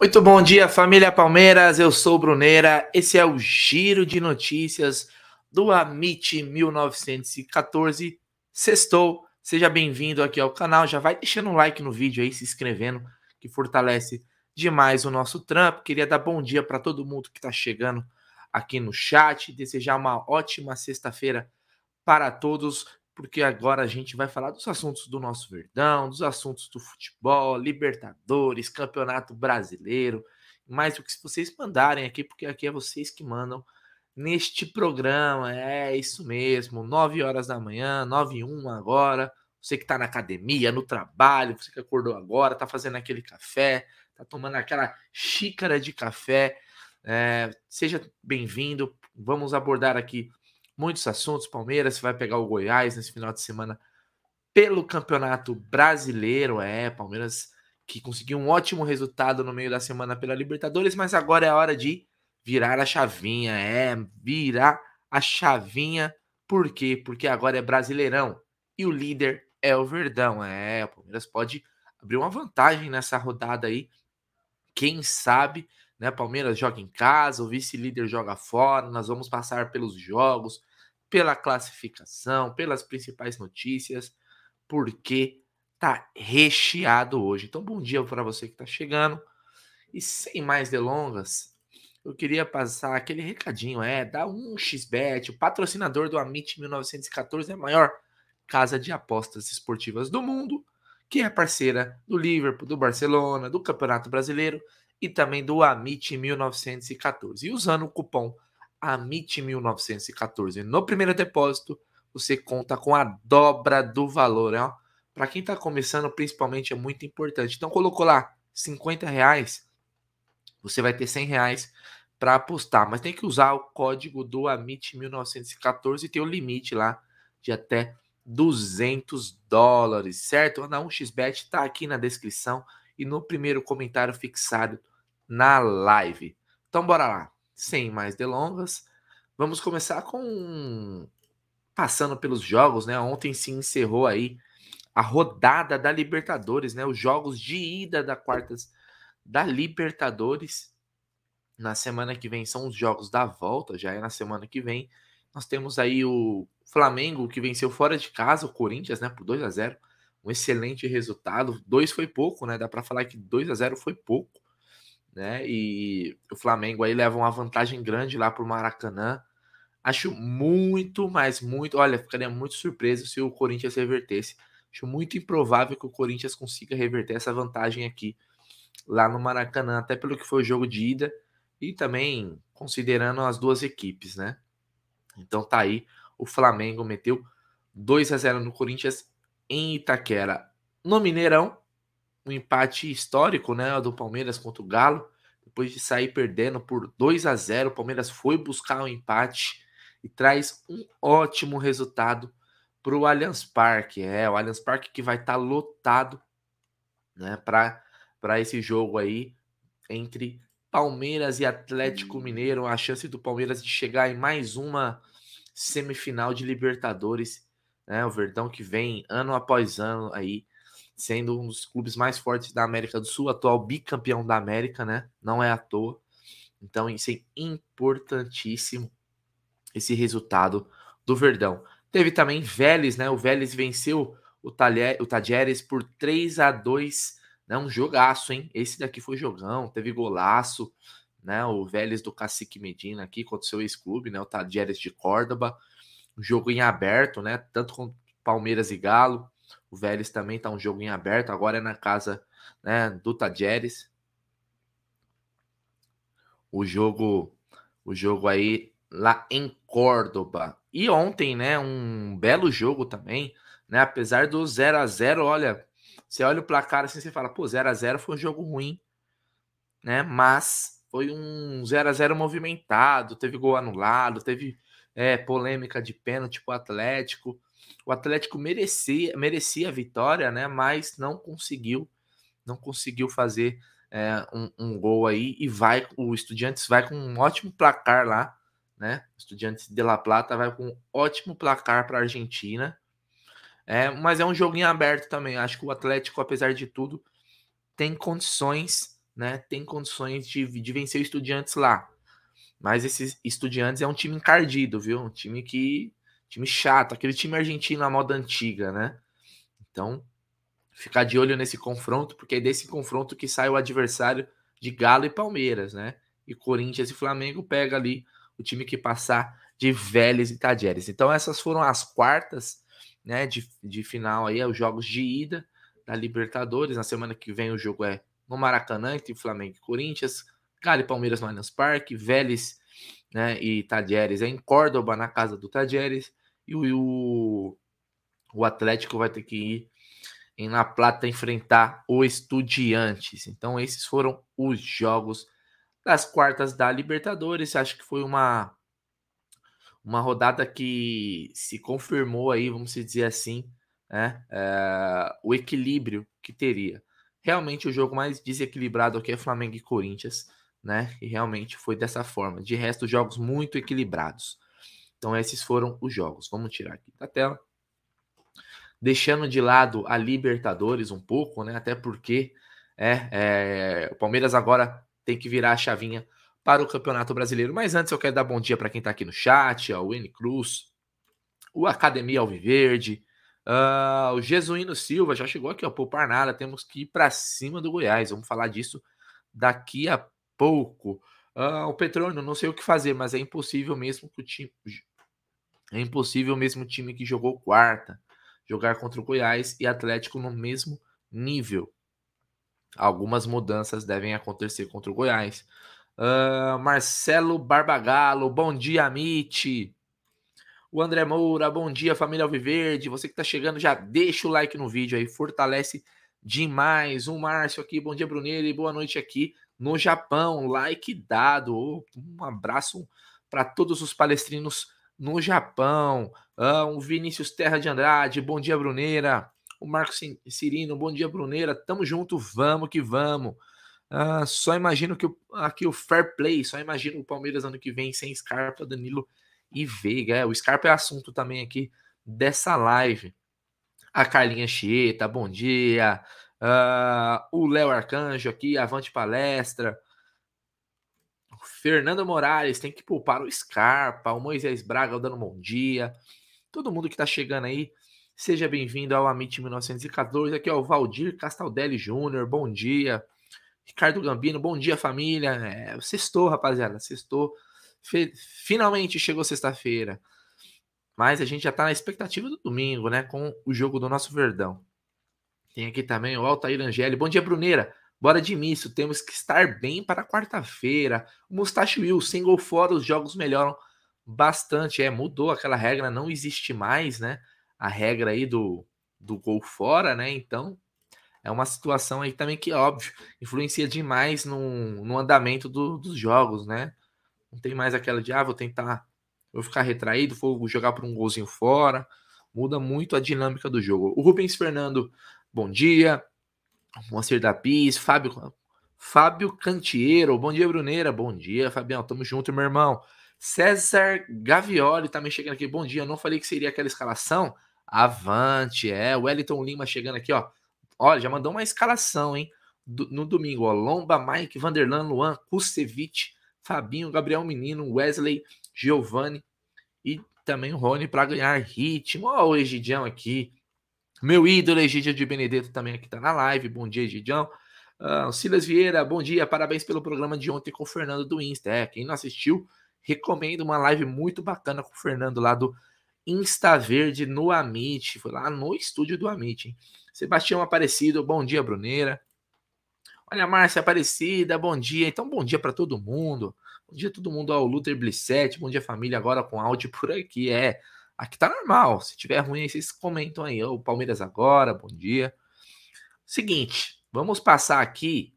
Muito bom dia, família Palmeiras. Eu sou Bruneira. Esse é o Giro de Notícias do Amit 1914. Sextou. Seja bem-vindo aqui ao canal. Já vai deixando um like no vídeo aí, se inscrevendo, que fortalece demais o nosso trampo. Queria dar bom dia para todo mundo que está chegando aqui no chat. Desejar uma ótima sexta-feira para todos porque agora a gente vai falar dos assuntos do nosso Verdão, dos assuntos do futebol, Libertadores, Campeonato Brasileiro, mais do que vocês mandarem aqui, porque aqui é vocês que mandam neste programa. É isso mesmo, 9 horas da manhã, 9 e 1 agora. Você que está na academia, no trabalho, você que acordou agora, está fazendo aquele café, está tomando aquela xícara de café. É, seja bem-vindo. Vamos abordar aqui muitos assuntos. Palmeiras vai pegar o Goiás nesse final de semana pelo Campeonato Brasileiro. É, Palmeiras que conseguiu um ótimo resultado no meio da semana pela Libertadores, mas agora é a hora de virar a chavinha. É, virar a chavinha. Por quê? Porque agora é Brasileirão e o líder é o Verdão. É, o Palmeiras pode abrir uma vantagem nessa rodada aí. Quem sabe, né? Palmeiras joga em casa, o vice-líder joga fora. Nós vamos passar pelos jogos, pela classificação, pelas principais notícias, porque tá recheado hoje. Então, bom dia para você que está chegando. E sem mais delongas, eu queria passar aquele recadinho, é, dá um xbet, o patrocinador do Amit 1914 é a maior casa de apostas esportivas do mundo, que é parceira do Liverpool, do Barcelona, do Campeonato Brasileiro e também do Amit 1914. E usando o cupom AMIT 1914 no primeiro depósito, você conta com a dobra do valor. Para quem está começando, principalmente, é muito importante. Então, colocou lá 50 reais, você vai ter 100 reais para apostar. Mas tem que usar o código do AMIT 1914 e ter o limite lá de até 200 dólares, certo? A 1xBet está aqui na descrição e no primeiro comentário fixado na live. Então, bora lá sem mais delongas, vamos começar com passando pelos jogos, né? Ontem se encerrou aí a rodada da Libertadores, né? Os jogos de ida da quartas da Libertadores. Na semana que vem são os jogos da volta, já é na semana que vem. Nós temos aí o Flamengo que venceu fora de casa o Corinthians, né, por 2 a 0. Um excelente resultado. Dois foi pouco, né? Dá para falar que 2 a 0 foi pouco né? E o Flamengo aí leva uma vantagem grande lá para o Maracanã. Acho muito, mas muito. Olha, ficaria muito surpreso se o Corinthians revertesse. Acho muito improvável que o Corinthians consiga reverter essa vantagem aqui lá no Maracanã, até pelo que foi o jogo de ida e também considerando as duas equipes, né? Então tá aí, o Flamengo meteu 2 a 0 no Corinthians em Itaquera. No Mineirão, um empate histórico, né, do Palmeiras contra o Galo, depois de sair perdendo por 2 a 0, o Palmeiras foi buscar um empate e traz um ótimo resultado para o Allianz Parque. É, o Allianz Parque que vai estar tá lotado, né, para esse jogo aí entre Palmeiras e Atlético Mineiro, a chance do Palmeiras de chegar em mais uma semifinal de Libertadores, né? O Verdão que vem ano após ano aí sendo um dos clubes mais fortes da América do Sul, atual bicampeão da América, né? Não é à toa. Então, isso é importantíssimo esse resultado do Verdão. Teve também Vélez, né? O Vélez venceu o, Talher, o Tajeres por 3 a 2 né? Um jogaço, hein? Esse daqui foi jogão, teve golaço, né? O Vélez do Cacique Medina aqui contra o seu ex-clube, né? O Tajeres de Córdoba. Um jogo em aberto, né? Tanto com Palmeiras e Galo. O Vélez também tá um jogo em aberto, agora é na casa né, do Tajeres. O jogo, o jogo aí lá em Córdoba. E ontem, né, um belo jogo também, né? Apesar do 0 a 0, olha, você olha o placar assim, você fala, pô, 0 a 0 foi um jogo ruim, né? Mas foi um 0 a 0 movimentado, teve gol anulado, teve é, polêmica de pênalti pro Atlético. O Atlético merecia, merecia a vitória, né? Mas não conseguiu, não conseguiu fazer é, um, um, gol aí e vai o Estudiantes vai com um ótimo placar lá, né? O Estudiantes de La Plata vai com um ótimo placar para a Argentina. É, mas é um jogo em aberto também. Acho que o Atlético, apesar de tudo, tem condições né, tem condições de, de vencer o Estudiantes lá. Mas esses Estudiantes é um time encardido, viu? Um time que. Time chato, aquele time argentino à moda antiga, né? Então, ficar de olho nesse confronto, porque é desse confronto que sai o adversário de Galo e Palmeiras, né? E Corinthians e Flamengo pega ali o time que passar de Vélez e Tadieres. Então, essas foram as quartas né, de, de final aí, os jogos de ida da Libertadores. Na semana que vem o jogo é no Maracanã, entre Flamengo e Corinthians, Galo e Palmeiras no Allianz Parque, Vélez né, e Tadieres é em Córdoba, na casa do Tadieres, e o, o Atlético vai ter que ir em La Plata enfrentar o Estudiantes. Então, esses foram os jogos das quartas da Libertadores. Acho que foi uma uma rodada que se confirmou aí, vamos dizer assim, né, é, o equilíbrio que teria. Realmente o jogo mais desequilibrado aqui é Flamengo e Corinthians, né? E realmente foi dessa forma. De resto, jogos muito equilibrados. Então esses foram os jogos. Vamos tirar aqui da tela. Deixando de lado a Libertadores um pouco, né? Até porque é, é o Palmeiras agora tem que virar a chavinha para o Campeonato Brasileiro. Mas antes eu quero dar bom dia para quem está aqui no chat, o N Cruz, o Academia Alviverde, uh, o Jesuíno Silva já chegou aqui, ó, poupar nada, temos que ir para cima do Goiás. Vamos falar disso daqui a pouco. Uh, o Petrônio, não sei o que fazer, mas é impossível mesmo que o time. É impossível mesmo o time que jogou quarta jogar contra o Goiás e Atlético no mesmo nível. Algumas mudanças devem acontecer contra o Goiás. Uh, Marcelo Barbagalo, bom dia, Amit. O André Moura, bom dia, família Alviverde. Você que está chegando, já deixa o like no vídeo aí, fortalece demais. O Márcio aqui, bom dia, Bruneiro, e boa noite aqui no Japão. Like dado. Um abraço para todos os palestrinos no Japão. Uh, o Vinícius Terra de Andrade, bom dia, Bruneira. O Marcos Cirino, bom dia, Bruneira. Tamo junto, vamos que vamos. Ah, só imagino que o, aqui o fair play, só imagino o Palmeiras ano que vem sem Scarpa, Danilo e Veiga. É, o Scarpa é assunto também aqui dessa live. A Carlinha Chieta, bom dia. Uh, o Léo Arcanjo aqui, avante palestra. O Fernando Morales tem que poupar o Scarpa. O Moisés Braga dando bom dia. Todo mundo que tá chegando aí, seja bem-vindo ao Amit 1914. Aqui é o Valdir Castaldelli Júnior, bom dia. Ricardo Gambino, bom dia família. É, sextou, rapaziada, sextou. Finalmente chegou sexta-feira. Mas a gente já tá na expectativa do domingo, né? Com o jogo do nosso Verdão. Tem aqui também o Altair Angeli. Bom dia, Bruneira. Bora de misto. Temos que estar bem para quarta-feira. O Mustache Will, gol fora, os jogos melhoram bastante. É, mudou aquela regra, não existe mais, né? A regra aí do, do gol fora, né? Então, é uma situação aí também que, óbvio, influencia demais no, no andamento do, dos jogos, né? Não tem mais aquela de, ah, vou tentar, vou ficar retraído, vou jogar por um golzinho fora. Muda muito a dinâmica do jogo. O Rubens Fernando, bom dia. Moacir da Pis, Fábio, Fábio Cantiero, bom dia, Bruneira. Bom dia, Fabião, tamo junto, meu irmão. César Gavioli também chegando aqui, bom dia. Não falei que seria aquela escalação? Avante, é. Wellington Lima chegando aqui, ó. Olha, já mandou uma escalação, hein? Do, no domingo, ó. Lomba, Mike, Vanderlan, Luan, Kusevich, Fabinho, Gabriel Menino, Wesley, Giovanni e também o Rony para ganhar ritmo. Ó, o Egidião aqui. Meu ídolo, Egidio de Benedetto, também aqui tá na live. Bom dia, Egidião. Uh, Silas Vieira, bom dia. Parabéns pelo programa de ontem com o Fernando do Insta. É, quem não assistiu, recomendo uma live muito bacana com o Fernando lá do Insta Verde no Amit. Foi lá no estúdio do Amit, hein? Sebastião Aparecido, bom dia, Bruneira. Olha, Márcia Aparecida, bom dia. Então, bom dia para todo mundo. Bom dia todo mundo ao Luther Blissett. Bom dia, família. Agora com áudio por aqui. É, aqui tá normal. Se tiver ruim, vocês comentam aí. O Palmeiras agora, bom dia. Seguinte, vamos passar aqui,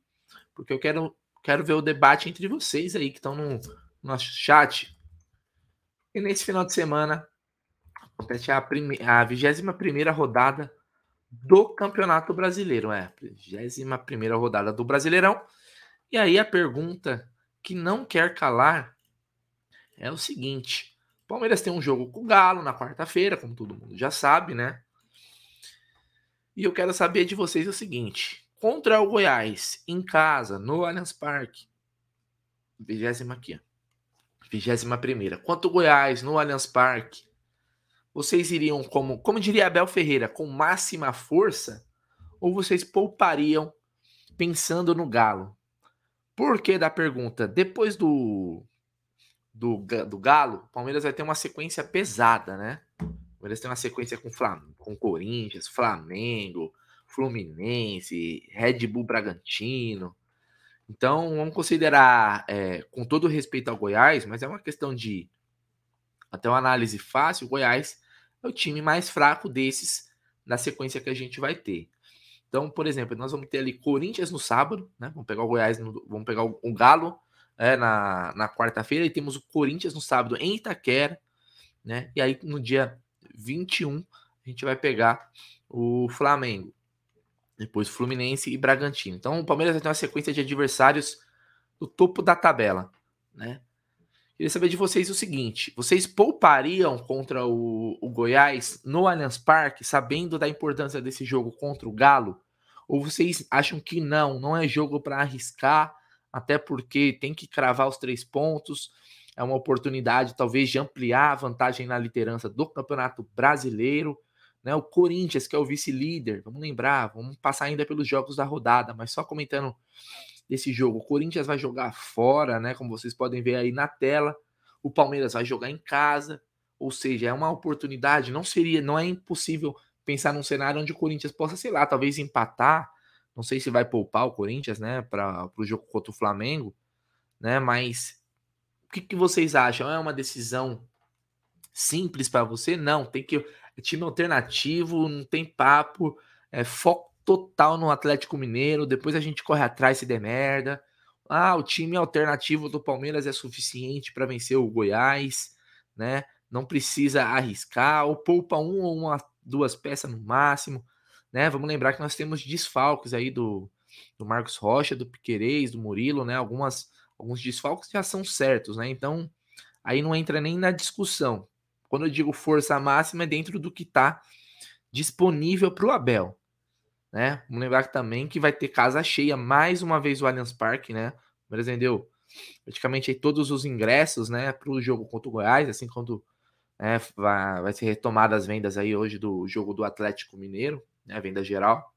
porque eu quero, quero ver o debate entre vocês aí que estão no nosso chat. E nesse final de semana, acontece a, a 21 rodada do Campeonato Brasileiro. É, 21 rodada do Brasileirão. E aí a pergunta que não quer calar é o seguinte: Palmeiras tem um jogo com o Galo na quarta-feira, como todo mundo já sabe, né? E eu quero saber de vocês o seguinte: contra o Goiás, em casa, no Allianz Parque. Vigésima aqui, Vigésima primeira. Quanto o Goiás no Allianz Parque, vocês iriam, como, como diria Abel Ferreira, com máxima força? Ou vocês poupariam pensando no Galo? Por que da pergunta? Depois do, do, do Galo, o Palmeiras vai ter uma sequência pesada, né? O Palmeiras tem uma sequência com, Flam com Corinthians, Flamengo, Fluminense, Red Bull Bragantino. Então, vamos considerar, é, com todo respeito ao Goiás, mas é uma questão de até uma análise fácil, o Goiás é o time mais fraco desses na sequência que a gente vai ter. Então, por exemplo, nós vamos ter ali Corinthians no sábado, né? Vamos pegar o Goiás, no, vamos pegar o, o Galo é, na, na quarta-feira e temos o Corinthians no sábado em Itaquera, né? E aí no dia 21 a gente vai pegar o Flamengo depois Fluminense e Bragantino. Então o Palmeiras vai ter uma sequência de adversários do topo da tabela, né? Queria saber de vocês o seguinte: vocês poupariam contra o, o Goiás no Allianz Parque, sabendo da importância desse jogo contra o Galo? Ou vocês acham que não, não é jogo para arriscar, até porque tem que cravar os três pontos? É uma oportunidade, talvez, de ampliar a vantagem na liderança do Campeonato Brasileiro. Né? O Corinthians, que é o vice-líder, vamos lembrar, vamos passar ainda pelos jogos da rodada, mas só comentando desse jogo. O Corinthians vai jogar fora, né? Como vocês podem ver aí na tela. O Palmeiras vai jogar em casa, ou seja, é uma oportunidade. Não seria, não é impossível pensar num cenário onde o Corinthians possa, sei lá, talvez empatar. Não sei se vai poupar o Corinthians, né, para o jogo contra o Flamengo, né? Mas o que, que vocês acham? É uma decisão simples para você? Não, tem que é time alternativo, não tem papo, é foco total no Atlético Mineiro, depois a gente corre atrás se der merda. Ah, o time alternativo do Palmeiras é suficiente para vencer o Goiás, né? Não precisa arriscar, ou poupa um ou uma, duas peças no máximo, né? Vamos lembrar que nós temos desfalques aí do, do Marcos Rocha, do Piquerez, do Murilo, né? Algumas, alguns desfalques já são certos, né? Então, aí não entra nem na discussão. Quando eu digo força máxima, é dentro do que está disponível para o Abel. Né? Vamos lembrar também que vai ter casa cheia mais uma vez o Allianz Parque, né? O Palmeiras vendeu praticamente aí todos os ingressos, né, para o jogo contra o Goiás, assim quando né, vai, vai ser retomada as vendas aí hoje do jogo do Atlético Mineiro, né, venda geral.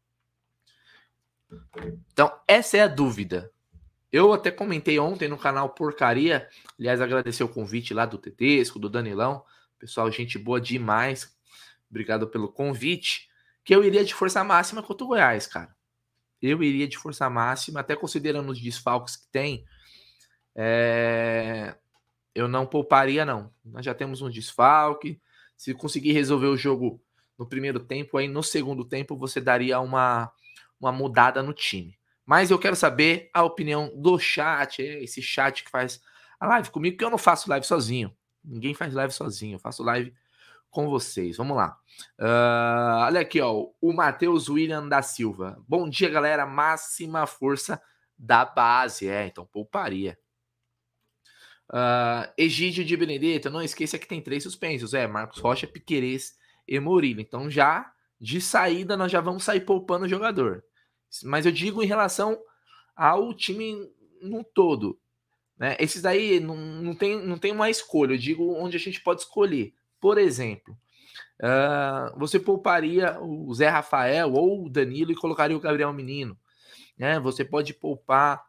Então, essa é a dúvida. Eu até comentei ontem no canal Porcaria, aliás, agradecer o convite lá do Tetesco, do Danilão, Pessoal, gente boa demais. Obrigado pelo convite. Que eu iria de força máxima contra o Goiás, cara. Eu iria de força máxima, até considerando os desfalques que tem. É... Eu não pouparia, não. Nós já temos um desfalque. Se conseguir resolver o jogo no primeiro tempo, aí no segundo tempo você daria uma, uma mudada no time. Mas eu quero saber a opinião do chat, esse chat que faz a live comigo, que eu não faço live sozinho. Ninguém faz live sozinho, eu faço live com vocês. Vamos lá. Uh, olha aqui, ó, o Matheus William da Silva. Bom dia, galera. Máxima força da base. É, então pouparia. Uh, Egídio de Benedetto, não esqueça que tem três suspensos. É, Marcos Rocha, Piquerez e Murilo. Então já de saída nós já vamos sair poupando o jogador. Mas eu digo em relação ao time no todo. Né? Esses aí não, não, tem, não tem uma escolha, eu digo onde a gente pode escolher. Por exemplo, uh, você pouparia o Zé Rafael ou o Danilo e colocaria o Gabriel Menino. Né? Você pode poupar.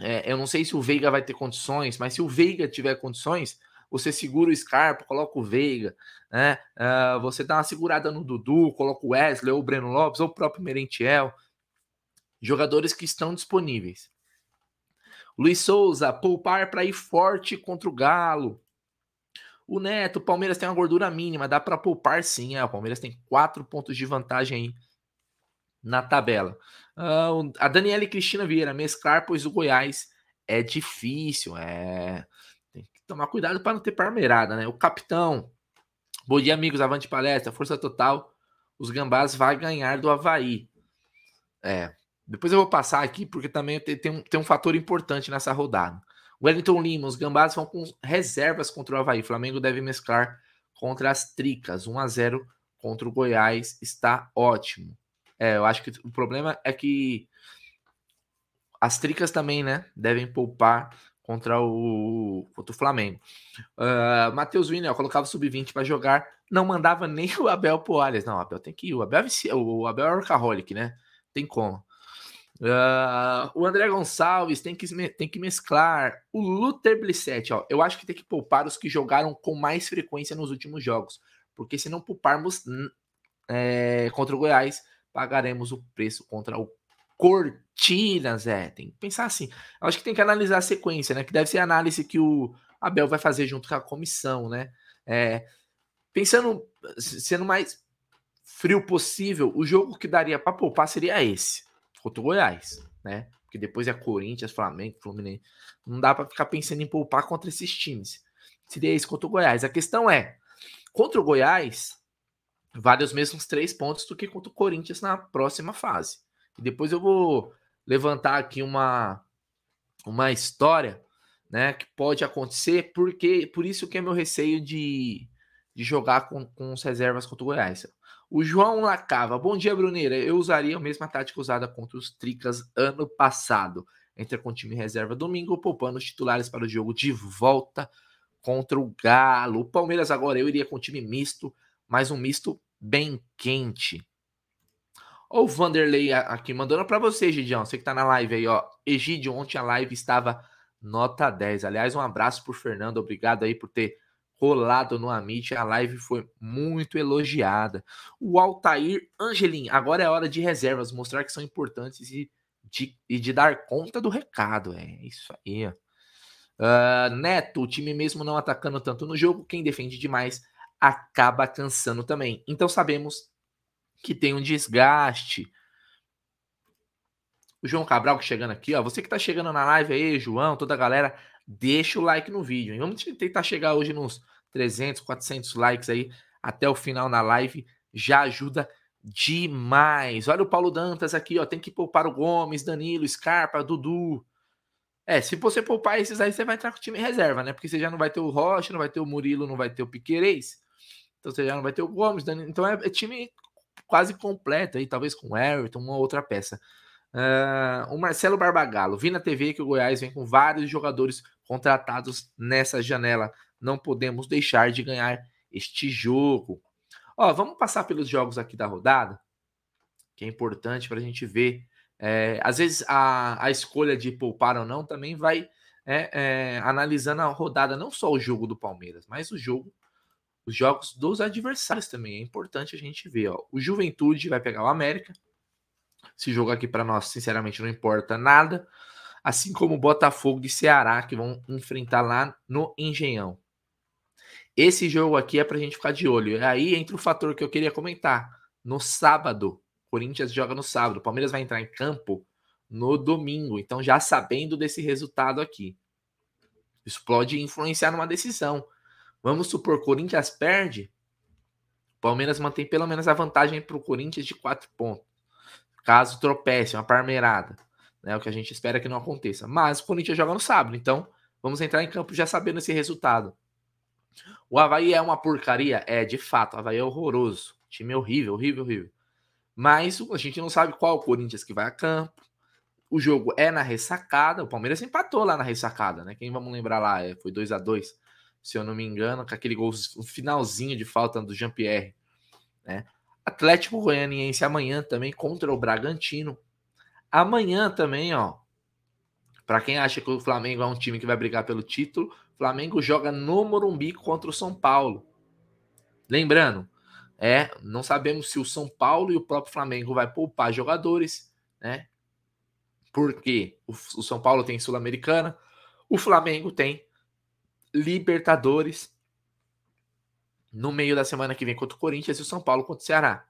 É, eu não sei se o Veiga vai ter condições, mas se o Veiga tiver condições, você segura o Scarpa, coloca o Veiga, né? Uh, você dá uma segurada no Dudu, coloca o Wesley ou o Breno Lopes ou o próprio Merentiel. Jogadores que estão disponíveis. Luiz Souza, poupar para ir forte contra o Galo. O Neto, o Palmeiras tem uma gordura mínima, dá para poupar sim. É, o Palmeiras tem quatro pontos de vantagem aí na tabela. Uh, a Daniela e Cristina Vieira, mesclar, pois o Goiás é difícil. É... Tomar cuidado para não ter parmeirada, né? O capitão, bom dia, amigos, avante palestra, força total. Os gambás vai ganhar do Havaí. É, depois eu vou passar aqui, porque também tem, um, tem um fator importante nessa rodada. Wellington Lima, os Gambás vão com reservas contra o Havaí. Flamengo deve mesclar contra as Tricas. 1 a 0 contra o Goiás está ótimo. É, eu acho que o problema é que as tricas também, né, devem poupar contra o, contra o Flamengo. Uh, Matheus Wiener colocava o sub-20 para jogar, não mandava nem o Abel pro. Não, o Abel tem que ir. O Abel, é o Abel é workaholic, né? Tem como. Uh, o André Gonçalves tem que, tem que mesclar. O Luther Blissett, ó, eu acho que tem que poupar os que jogaram com mais frequência nos últimos jogos. Porque se não pouparmos é, contra o Goiás, pagaremos o preço contra o Cortinas. É, tem que pensar assim. Eu acho que tem que analisar a sequência, né? Que deve ser a análise que o Abel vai fazer junto com a comissão, né? É, pensando, sendo mais frio possível, o jogo que daria para poupar seria esse contra o Goiás, né? Porque depois é Corinthians, Flamengo, Fluminense. Não dá para ficar pensando em poupar contra esses times. Seria esse contra o Goiás. A questão é, contra o Goiás, vale os mesmos três pontos do que contra o Corinthians na próxima fase. E depois eu vou levantar aqui uma, uma história, né, que pode acontecer, porque por isso que é meu receio de, de jogar com, com as reservas contra o Goiás. O João Lacava. Bom dia, Bruneira. Eu usaria a mesma tática usada contra os Tricas ano passado. Entra com o time reserva domingo, poupando os titulares para o jogo de volta contra o Galo. O Palmeiras agora eu iria com time misto, mas um misto bem quente. Ó, o Vanderlei aqui mandando para você, Gidião. Você que tá na live aí, ó. Egidio, ontem a live estava nota 10. Aliás, um abraço pro Fernando. Obrigado aí por ter rolado no Amit. A live foi muito elogiada. O Altair Angelim, agora é hora de reservas, mostrar que são importantes e de, e de dar conta do recado. É isso aí. Uh, Neto, o time mesmo não atacando tanto no jogo, quem defende demais acaba cansando também. Então sabemos que tem um desgaste. O João Cabral que chegando aqui, ó. Você que tá chegando na live aí, João, toda a galera, deixa o like no vídeo. Hein? Vamos tentar chegar hoje nos 300, 400 likes aí até o final na live. Já ajuda demais. Olha o Paulo Dantas aqui, ó. Tem que poupar o Gomes, Danilo, Scarpa, Dudu. É, se você poupar esses aí, você vai entrar com o time reserva, né? Porque você já não vai ter o Rocha, não vai ter o Murilo, não vai ter o Piquerez. Então você já não vai ter o Gomes, Danilo. Então é, é time quase completo aí, talvez com o uma outra peça. Uh, o Marcelo Barbagallo, vi na TV que o Goiás vem com vários jogadores contratados nessa janela. Não podemos deixar de ganhar este jogo. Ó, vamos passar pelos jogos aqui da rodada, que é importante para a gente ver. É, às vezes a, a escolha de poupar ou não também vai é, é, analisando a rodada, não só o jogo do Palmeiras, mas o jogo, os jogos dos adversários também. É importante a gente ver. Ó. O Juventude vai pegar o América. Esse jogo aqui para nós, sinceramente, não importa nada assim como o Botafogo e Ceará, que vão enfrentar lá no Engenhão. Esse jogo aqui é para a gente ficar de olho. É aí entra o fator que eu queria comentar. No sábado, Corinthians joga no sábado, o Palmeiras vai entrar em campo no domingo. Então, já sabendo desse resultado aqui, isso pode influenciar numa decisão. Vamos supor, Corinthians perde, Palmeiras mantém pelo menos a vantagem para o Corinthians de quatro pontos. Caso tropece, uma parmeirada. Né, o que a gente espera que não aconteça. Mas o Corinthians joga no sábado, então vamos entrar em campo já sabendo esse resultado. O Havaí é uma porcaria? É, de fato, o Havaí é horroroso. Time horrível, horrível, horrível. Mas a gente não sabe qual o Corinthians que vai a campo. O jogo é na ressacada. O Palmeiras empatou lá na ressacada, né? Quem vamos lembrar lá? É, foi 2 a 2 se eu não me engano, com aquele gol, finalzinho de falta do Jean-Pierre. Né? Atlético Goianiense amanhã também contra o Bragantino. Amanhã também, ó. Para quem acha que o Flamengo é um time que vai brigar pelo título, Flamengo joga no Morumbi contra o São Paulo. Lembrando, é, não sabemos se o São Paulo e o próprio Flamengo vai poupar jogadores, né? Porque o, o São Paulo tem Sul-Americana, o Flamengo tem Libertadores no meio da semana que vem contra o Corinthians e o São Paulo contra o Ceará.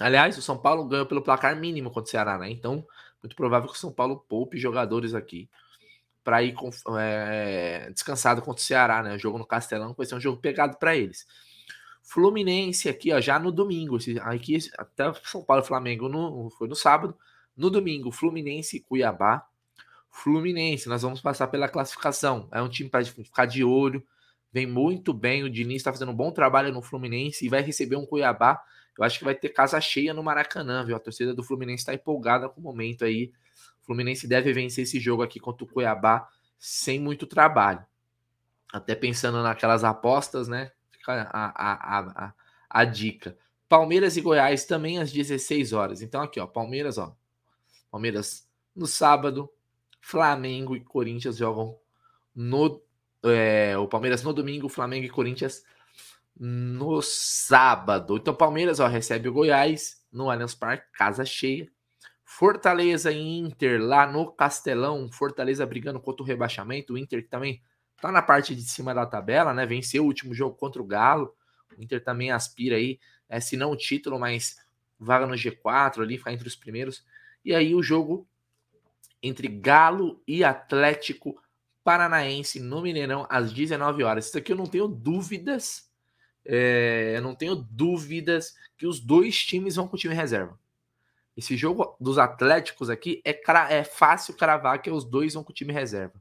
Aliás, o São Paulo ganhou pelo placar mínimo contra o Ceará, né? Então, muito provável que o São Paulo poupe jogadores aqui para ir é, descansado contra o Ceará, né? O jogo no Castelão vai ser um jogo pegado para eles. Fluminense aqui, ó, já no domingo. Aqui, até São Paulo e Flamengo no, foi no sábado. No domingo, Fluminense e Cuiabá. Fluminense, nós vamos passar pela classificação. É um time para ficar de olho. Vem muito bem. O Diniz está fazendo um bom trabalho no Fluminense e vai receber um Cuiabá Eu acho que vai ter casa cheia no Maracanã, viu? A torcida do Fluminense está empolgada com o momento aí. O Fluminense deve vencer esse jogo aqui contra o Cuiabá sem muito trabalho. Até pensando naquelas apostas, né? Fica a, a, a, a, dica. Palmeiras e Goiás também às 16 horas. Então aqui, ó, Palmeiras, ó. Palmeiras no sábado, Flamengo e Corinthians jogam no é, o Palmeiras no domingo, Flamengo e Corinthians no sábado. Então, Palmeiras ó, recebe o Goiás no Allianz Parque, casa cheia. Fortaleza e Inter lá no Castelão. Fortaleza brigando contra o rebaixamento. O Inter que também tá na parte de cima da tabela, né? Venceu o último jogo contra o Galo. O Inter também aspira aí, é, se não o título, mas vaga no G4 ali, ficar entre os primeiros. E aí o jogo entre Galo e Atlético Paranaense no Mineirão às 19 horas. Isso aqui eu não tenho dúvidas. É, eu não tenho dúvidas que os dois times vão com o time reserva. Esse jogo dos Atléticos aqui é, é fácil cravar que os dois vão com o time reserva.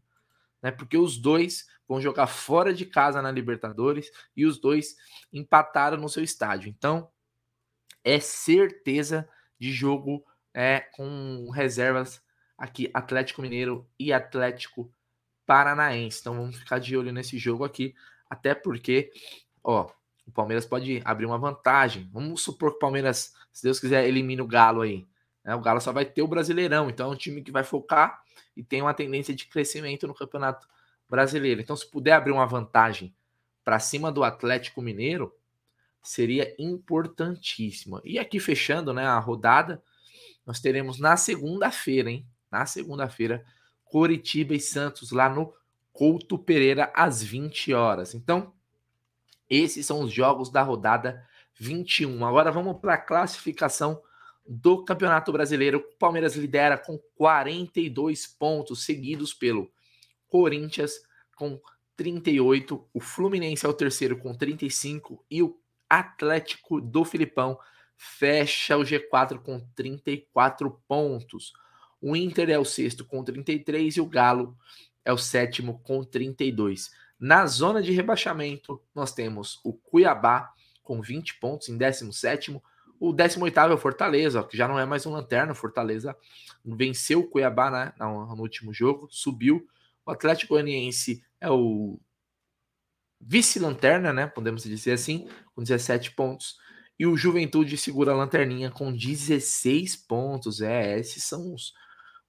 Né? Porque os dois vão jogar fora de casa na Libertadores e os dois empataram no seu estádio. Então, é certeza de jogo é, com reservas aqui Atlético Mineiro e Atlético Paranaense. Então vamos ficar de olho nesse jogo aqui, até porque, ó, o Palmeiras pode abrir uma vantagem. Vamos supor que o Palmeiras, se Deus quiser, elimine o Galo aí. Né? O Galo só vai ter o Brasileirão, então é um time que vai focar e tem uma tendência de crescimento no Campeonato Brasileiro. Então, se puder abrir uma vantagem para cima do Atlético Mineiro, seria importantíssima. E aqui fechando, né, a rodada, nós teremos na segunda-feira, hein? Na segunda-feira, Coritiba e Santos lá no Couto Pereira às 20 horas. Então, esses são os jogos da rodada 21. Agora vamos para a classificação do Campeonato Brasileiro. O Palmeiras lidera com 42 pontos, seguidos pelo Corinthians com 38, o Fluminense é o terceiro com 35 e o Atlético do Filipão fecha o G4 com 34 pontos. O Inter é o sexto com 33 e o Galo é o sétimo com 32. Na zona de rebaixamento, nós temos o Cuiabá com 20 pontos em 17. O 18 é o Fortaleza, que já não é mais um lanterna. Fortaleza venceu o Cuiabá né, no, no último jogo, subiu. O Atlético Goianiense é o vice-lanterna, né? Podemos dizer assim, com 17 pontos. E o Juventude segura a lanterninha com 16 pontos. É, esses são os,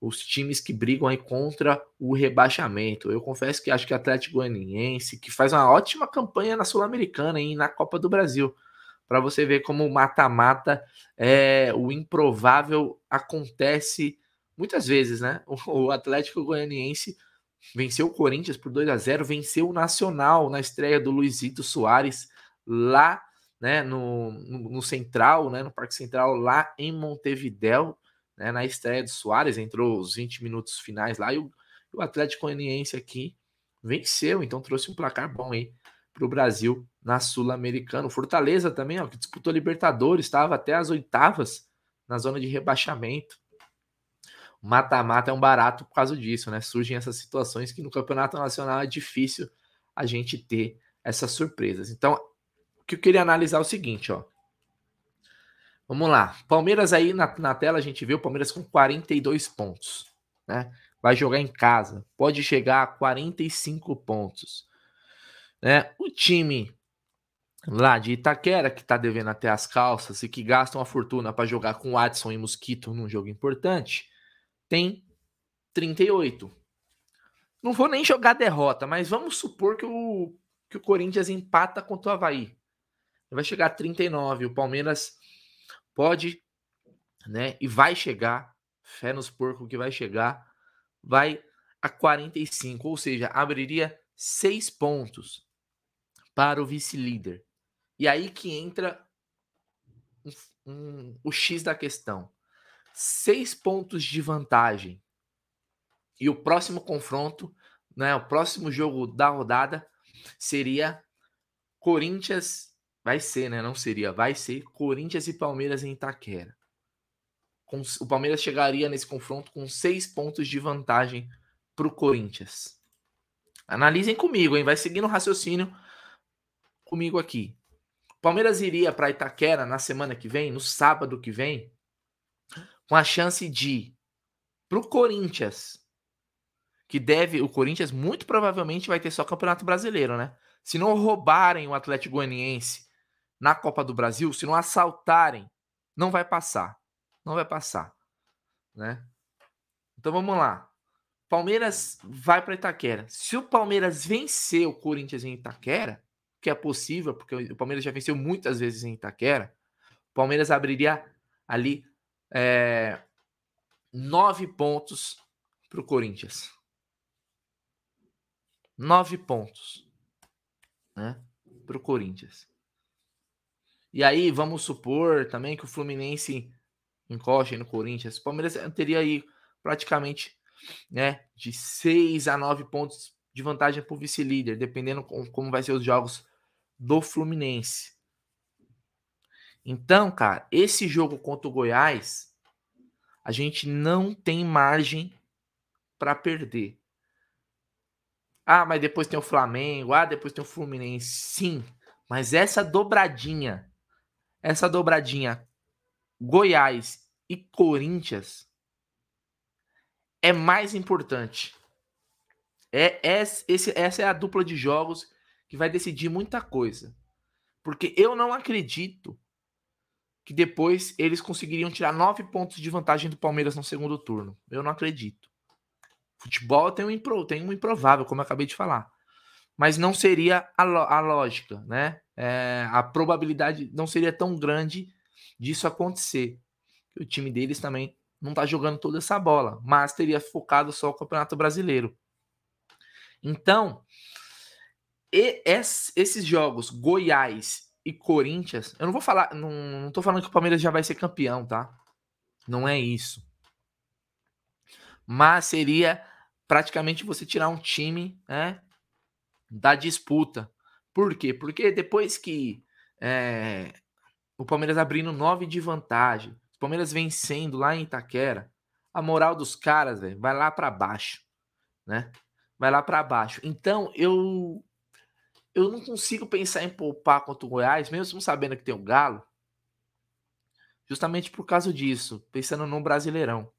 os times que brigam aí contra o rebaixamento. Eu confesso que acho que o Atlético Goianiense, que faz uma ótima campanha na Sul-Americana e na Copa do Brasil, para você ver como o mata-mata é o improvável acontece muitas vezes, né? O Atlético Goianiense venceu o Corinthians por 2 a 0, venceu o Nacional na estreia do Luizito Soares lá, né, no, no, no Central, né, no Parque Central lá em Montevidéu né, na estreia do Soares, entrou os 20 minutos finais lá e o, o Atlético Goianiense aqui venceu, então trouxe um placar bom aí para o Brasil na Sul-Americana. Fortaleza também, ó, que disputou Libertadores, estava até as oitavas na zona de rebaixamento. Mata-mata é um barato por causa disso, né? Surgem essas situações que no Campeonato Nacional é difícil a gente ter essas surpresas. Então, o que eu queria analisar é o seguinte, ó. Vamos lá. Palmeiras aí na, na tela a gente vê o Palmeiras com 42 pontos. Né? Vai jogar em casa. Pode chegar a 45 pontos. Né? O time lá de Itaquera, que tá devendo até as calças e que gasta uma fortuna para jogar com Watson e Mosquito num jogo importante, tem 38. Não vou nem jogar derrota, mas vamos supor que o, que o Corinthians empata contra o Havaí. Vai chegar a 39. O Palmeiras pode, né? E vai chegar, fé nos porcos que vai chegar, vai a 45, ou seja, abriria seis pontos para o vice-líder. E aí que entra um, um, o X da questão. Seis pontos de vantagem. E o próximo confronto, né, o próximo jogo da rodada seria Corinthians Vai ser, né? Não seria. Vai ser Corinthians e Palmeiras em Itaquera. O Palmeiras chegaria nesse confronto com seis pontos de vantagem para o Corinthians. Analisem comigo, hein? Vai seguindo o raciocínio comigo aqui. Palmeiras iria para Itaquera na semana que vem, no sábado que vem, com a chance de para o Corinthians, que deve, o Corinthians muito provavelmente vai ter só Campeonato Brasileiro, né? Se não roubarem o Atlético Goianiense na Copa do Brasil, se não assaltarem, não vai passar. Não vai passar, né? Então vamos lá. Palmeiras vai para Itaquera. Se o Palmeiras vencer o Corinthians em Itaquera, que é possível, porque o Palmeiras já venceu muitas vezes em Itaquera, o Palmeiras abriria ali é, nove pontos para o Corinthians. Nove pontos né, para o Corinthians. E aí, vamos supor também que o Fluminense encoste no Corinthians. O Palmeiras teria aí praticamente né, de 6 a 9 pontos de vantagem para o vice-líder, dependendo como vai ser os jogos do Fluminense. Então, cara, esse jogo contra o Goiás, a gente não tem margem para perder. Ah, mas depois tem o Flamengo, ah, depois tem o Fluminense. Sim, mas essa dobradinha, essa dobradinha Goiás e Corinthians é mais importante. É, é esse, essa é a dupla de jogos que vai decidir muita coisa. Porque eu não acredito que depois eles conseguiriam tirar nove pontos de vantagem do Palmeiras no segundo turno. Eu não acredito. Futebol tem um, impro, tem um improvável, como eu acabei de falar. Mas não seria a, a lógica, né? É, a probabilidade não seria tão grande disso acontecer. O time deles também não tá jogando toda essa bola, mas teria focado só o Campeonato Brasileiro. Então, esses jogos, Goiás e Corinthians, eu não vou falar, não, não tô falando que o Palmeiras já vai ser campeão, tá? Não é isso. Mas seria praticamente você tirar um time né, da disputa. Por quê? Porque depois que é, o Palmeiras abrindo nove de vantagem, o Palmeiras vencendo lá em Itaquera, a moral dos caras véio, vai lá para baixo, né? Vai lá para baixo. Então eu eu não consigo pensar em poupar contra o Goiás, mesmo sabendo que tem o Galo, justamente por causa disso, pensando no Brasileirão,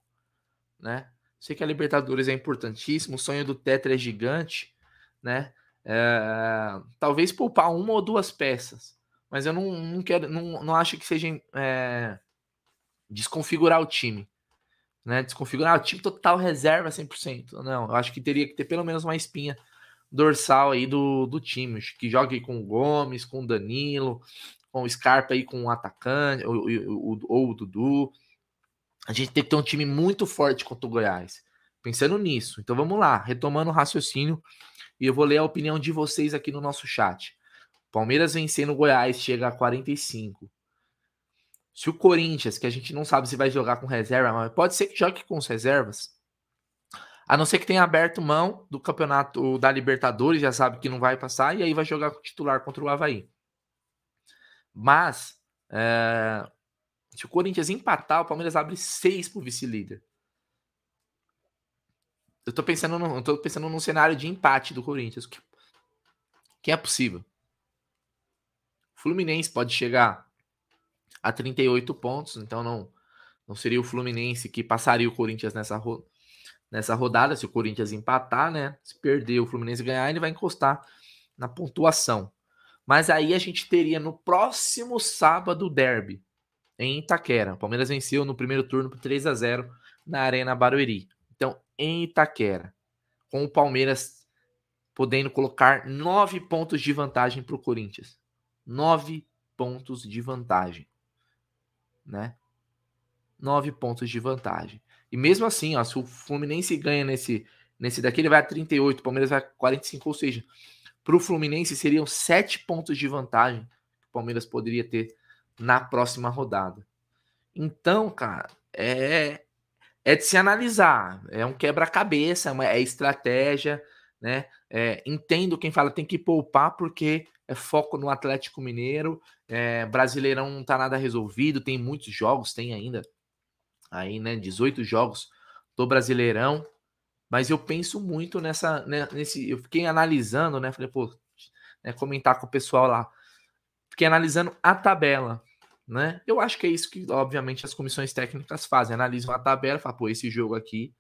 né? Sei que a Libertadores é importantíssimo, o sonho do Tetra é gigante, né? É, talvez poupar uma ou duas peças, mas eu não, não quero, não, não acho que seja é, desconfigurar o time, né? Desconfigurar o time total reserva 100%. Não, eu acho que teria que ter pelo menos uma espinha dorsal aí do, do time, que jogue com o Gomes, com o Danilo, com o Scarpa aí com o atacante, ou, ou, ou o Dudu, a gente tem que ter um time muito forte contra o Goiás. Pensando nisso. Então vamos lá, retomando o raciocínio. E eu vou ler a opinião de vocês aqui no nosso chat. Palmeiras vencendo o Goiás chega a 45. Se o Corinthians, que a gente não sabe se vai jogar com reserva, mas pode ser que jogue com as reservas. A não ser que tenha aberto mão do campeonato da Libertadores, já sabe que não vai passar, e aí vai jogar com o titular contra o Havaí. Mas, é, se o Corinthians empatar, o Palmeiras abre seis pro vice-líder. Eu tô pensando no, eu tô pensando num cenário de empate do Corinthians, que, que é possível. O Fluminense pode chegar a 38 pontos, então não não seria o Fluminense que passaria o Corinthians nessa, ro nessa rodada, se o Corinthians empatar, né? Se perder o Fluminense ganhar, ele vai encostar na pontuação. Mas aí a gente teria no próximo sábado o derby em Itaquera. O Palmeiras venceu no primeiro turno por 3 a 0 na Arena Barueri. Então, em Itaquera, com o Palmeiras podendo colocar nove pontos de vantagem para o Corinthians. Nove pontos de vantagem. Né? Nove pontos de vantagem. E mesmo assim, ó, se o Fluminense ganha nesse, nesse daqui, ele vai a 38, o Palmeiras vai a 45, ou seja, para o Fluminense seriam sete pontos de vantagem que o Palmeiras poderia ter na próxima rodada. Então, cara, é é de se analisar, é um quebra-cabeça, é, é estratégia, né? É, entendo quem fala tem que poupar porque é foco no Atlético Mineiro, é, Brasileirão não tá nada resolvido, tem muitos jogos, tem ainda aí, né? 18 jogos do Brasileirão, mas eu penso muito nessa, né, nesse, eu fiquei analisando, né? Falei, pô, né, comentar com o pessoal lá Porque analisando a tabela, né? Eu acho que é isso que, obviamente, as comissões técnicas fazem. Analisam a tabela, falam, pô, esse jogo aqui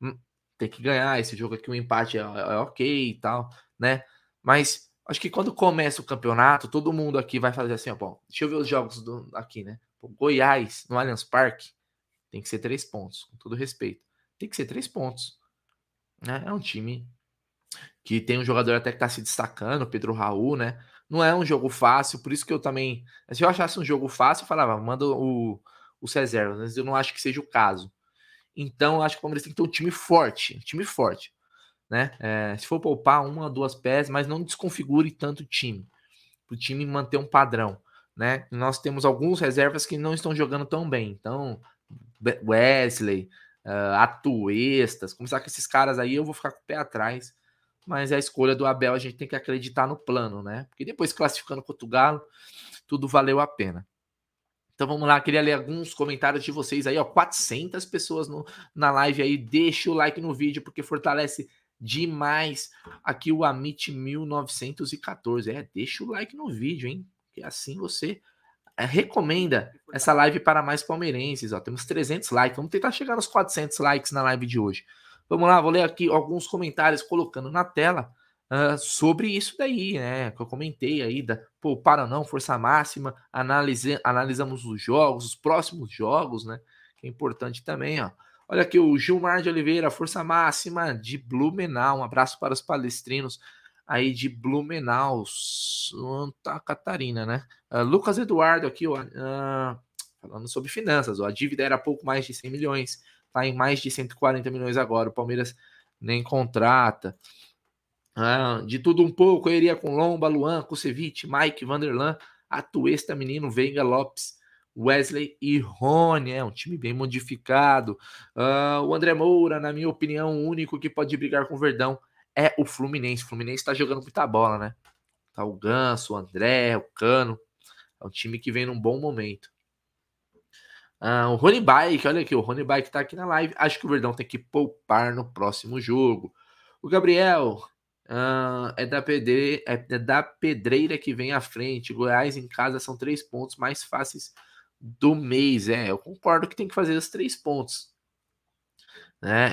hum, tem que ganhar, esse jogo aqui o um empate é, é, ok e tal, né? Mas acho que quando começa o campeonato, todo mundo aqui vai fazer assim, ó, bom, deixa eu ver os jogos do, aqui, né? Pô, Goiás, no Allianz Parque, tem que ser três pontos, com todo respeito. Tem que ser três pontos. Né? É um time que tem um jogador até que tá se destacando, Pedro Raul, né? Não é um jogo fácil, por isso que eu também. Se eu achasse um jogo fácil, eu falava, manda o, os reservas, mas eu não acho que seja o caso. Então, eu acho que o Palmeiras tem que ter um time forte, um time forte. Né? É, se for poupar uma, duas peças, mas não desconfigure tanto o time, para o time manter um padrão. Né? Nós temos alguns reservas que não estão jogando tão bem. Então, Wesley, uh, Atuestas, começar com esses caras aí, eu vou ficar com o pé atrás mas é a escolha do Abel, a gente tem que acreditar no plano, né? Porque depois classificando contra o Galo, tudo valeu a pena. Então vamos lá, queria ler alguns comentários de vocês aí, ó, 400 pessoas no, na live aí, deixa o like no vídeo porque fortalece demais aqui o Amit 1914. É, deixa o like no vídeo, hein? Que assim você é, recomenda essa live para mais palmeirenses, ó. Temos 300 likes, vamos tentar chegar nos 400 likes na live de hoje. Vamos lá, vou ler aqui alguns comentários colocando na tela uh, sobre isso daí, né? Que eu comentei aí da pô, para não, força máxima, analise, analisamos os jogos, os próximos jogos, né? Que é importante também, ó. Olha aqui o Gilmar de Oliveira, força máxima de Blumenau. Um abraço para os palestrinos aí de Blumenau, Santa Catarina, né? Uh, Lucas Eduardo aqui, ó, uh, falando sobre finanças, ó, a dívida era pouco mais de 100 milhões está em mais de 140 milhões agora. O Palmeiras nem contrata. Ah, de tudo um pouco, eu iria com Lomba, Luan, Kusevich, Mike, Vanderlan, Atuesta, Menino, Veiga, Lopes, Wesley e Rony. É um time bem modificado. Ah, o André Moura, na minha opinião, o único que pode brigar com o Verdão é o Fluminense. O Fluminense está jogando muita bola, né? Tá o Ganso, o André, o Cano. É um time que vem num bom momento. Ah, o Rony Bike, olha aqui, o Rony Bike tá aqui na live. Acho que o Verdão tem que poupar no próximo jogo. O Gabriel ah, é, da pedreira, é da pedreira que vem à frente. Goiás em casa são três pontos mais fáceis do mês. É, eu concordo que tem que fazer os três pontos. Né?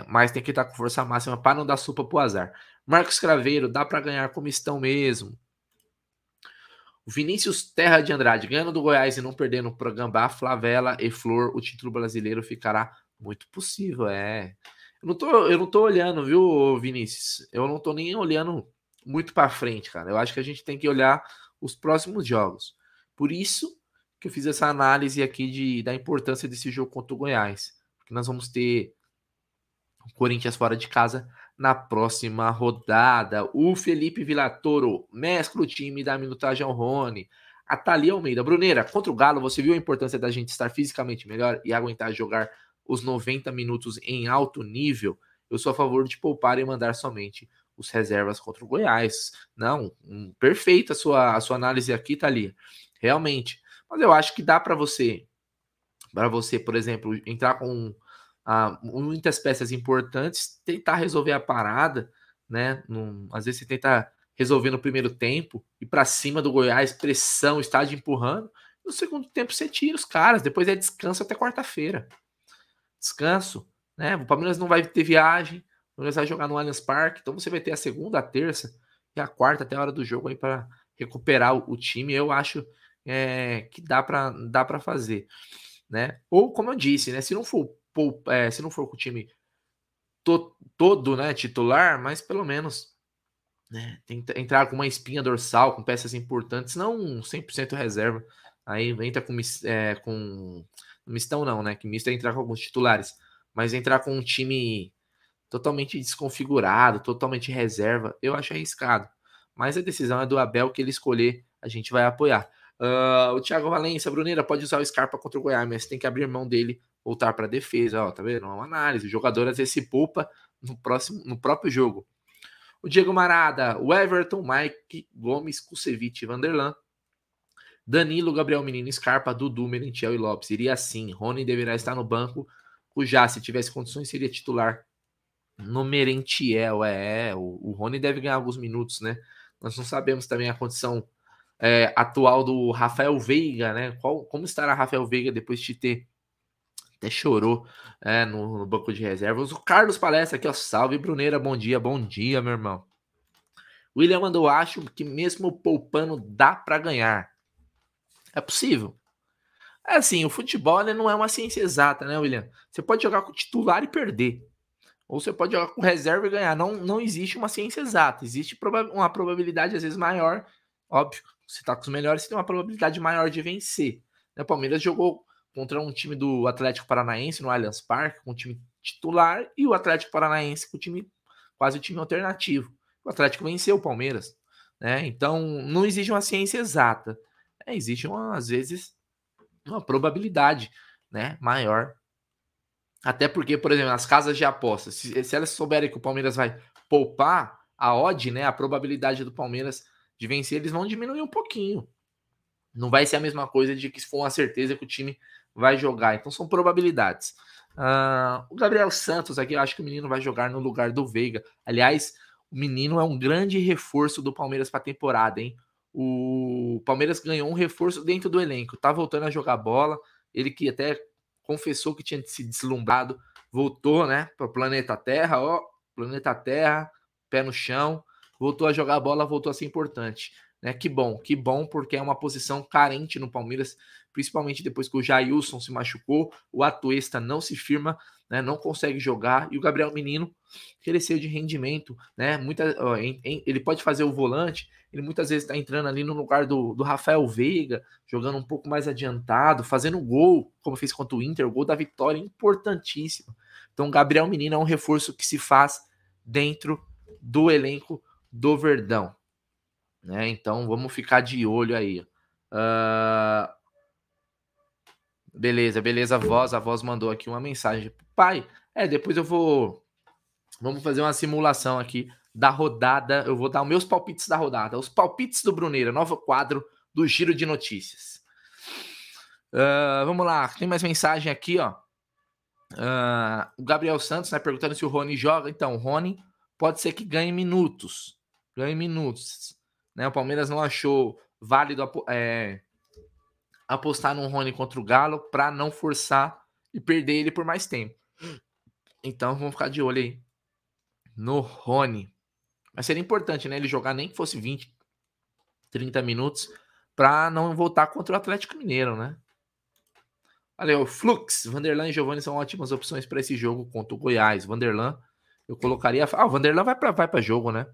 É, mas tem que estar com força máxima para não dar sopa pro azar. Marcos Craveiro, dá para ganhar como estão mesmo. Vinícius Terra de Andrade, ganhando do Goiás e não perdendo para Gambá, Flavela e Flor, o título brasileiro ficará muito possível, é. Eu não tô, eu não tô olhando, viu, Vinícius? Eu não tô nem olhando muito para frente, cara. Eu acho que a gente tem que olhar os próximos jogos. Por isso que eu fiz essa análise aqui de, da importância desse jogo contra o Goiás. Porque nós vamos ter o Corinthians fora de casa na próxima rodada. O Felipe Villatoro mescla o time da minutagem ao Rony. A Thalia Almeida. Bruneira, contra o Galo, você viu a importância da gente estar fisicamente melhor e aguentar jogar os 90 minutos em alto nível? Eu sou a favor de poupar e mandar somente os reservas contra o Goiás. Não, um, perfeita a sua, a sua análise aqui, Thalia. Realmente. Mas eu acho que dá para você, para você, por exemplo, entrar com ah, muitas peças importantes, tentar resolver a parada, né? Num, às vezes você tenta resolver no primeiro tempo e para cima do Goiás, pressão, estádio empurrando. No segundo tempo você tira os caras, depois é descanso até quarta-feira. Descanso, né? O Palmeiras não vai ter viagem, o Palmeiras vai jogar no Allianz Parque, então você vai ter a segunda, a terça e a quarta até a hora do jogo aí para recuperar o, o, time. Eu acho é, que dá para dá para fazer, né? Ou como eu disse, né? Se não for é, se não for com o time to, todo né, titular, mas pelo menos né, entrar com uma espinha dorsal, com peças importantes, não 100% reserva. Aí entra com, é, com mistão não, né? Que misto é entrar com alguns titulares, mas entrar com um time totalmente desconfigurado, totalmente reserva, eu acho arriscado. Mas a decisão é do Abel que ele escolher, a gente vai apoiar. Uh, o Thiago Valência, Bruneira, pode usar o Scarpa contra o Goiás, mas tem que abrir mão dele voltar para a defesa. Ó, tá vendo? É uma análise. O jogador às vezes se poupa no, próximo, no próprio jogo. O Diego Marada, o Everton, Mike, Gomes, Kusevich, Vanderlan, Danilo, Gabriel Menino, Scarpa, Dudu, Merentiel e Lopes. Iria assim. Rony deverá estar no banco. O Já, se tivesse condições, seria titular no Merentiel. É, é, o, o Rony deve ganhar alguns minutos, né? Nós não sabemos também a condição é, atual do Rafael Veiga, né? Qual, como estará Rafael Veiga depois de ter até chorou é, no, no, banco de reservas. O Carlos Palestra aqui, ó. Salve, Bruneira. Bom dia, bom dia, meu irmão. William mandou, acho que mesmo poupando dá para ganhar. É possível. É assim, o futebol né, não é uma ciência exata, né, William? Você pode jogar com titular e perder. Ou você pode jogar com reserva e ganhar. Não, não existe uma ciência exata. Existe uma probabilidade, às vezes, maior. Óbvio, você tá com os melhores, você tem uma probabilidade maior de vencer. O Palmeiras jogou contra um time do Atlético Paranaense no Allianz Parque, com um time titular, e o Atlético Paranaense com o time quase o time alternativo. O Atlético venceu o Palmeiras. Né? Então, não existe uma ciência exata. É, existe, uma, às vezes, uma probabilidade né, maior. Até porque, por exemplo, as casas de apostas, se, se elas souberem que o Palmeiras vai poupar, a odd, né, a probabilidade do Palmeiras de vencer, eles vão diminuir um pouquinho. Não vai ser a mesma coisa de que se for uma certeza que o time vai jogar. Então são probabilidades. Uh, o Gabriel Santos aqui, eu acho que o menino vai jogar no lugar do Veiga. Aliás, o menino é um grande reforço do Palmeiras para a temporada, hein? O Palmeiras ganhou um reforço dentro do elenco, tá voltando a jogar bola. Ele que até confessou que tinha se deslumbrado, voltou, né, para o planeta Terra, ó, planeta Terra, pé no chão, voltou a jogar bola, voltou a ser importante. Né? Que bom, que bom, porque é uma posição carente no Palmeiras, principalmente depois que o Jailson se machucou, o Atuesta não se firma, né? não consegue jogar, e o Gabriel Menino cresceu de rendimento, né? Muita, ó, em, em, ele pode fazer o volante, ele muitas vezes está entrando ali no lugar do, do Rafael Veiga, jogando um pouco mais adiantado, fazendo gol, como fez contra o Inter, o gol da vitória, importantíssimo. Então, Gabriel Menino é um reforço que se faz dentro do elenco do Verdão. Né? Então vamos ficar de olho aí. Uh... Beleza, beleza, voz. A voz mandou aqui uma mensagem. Pai, é, depois eu vou. Vamos fazer uma simulação aqui da rodada. Eu vou dar os meus palpites da rodada. Os palpites do Bruneira, novo quadro do Giro de Notícias. Uh, vamos lá, tem mais mensagem aqui, ó. Uh, o Gabriel Santos né, perguntando se o Rony joga. Então, o Rony pode ser que ganhe minutos. Ganhe minutos. Né? O Palmeiras não achou válido é, apostar no Rony contra o Galo para não forçar e perder ele por mais tempo. Então vamos ficar de olho aí no Rony. Mas seria importante, né? Ele jogar nem que fosse 20, 30 minutos para não voltar contra o Atlético Mineiro, né? Olha, Flux, Vanderlan e Giovanni são ótimas opções para esse jogo contra o Goiás. Vanderlan, eu colocaria. Ah, o Vanderlan vai para vai jogo, né?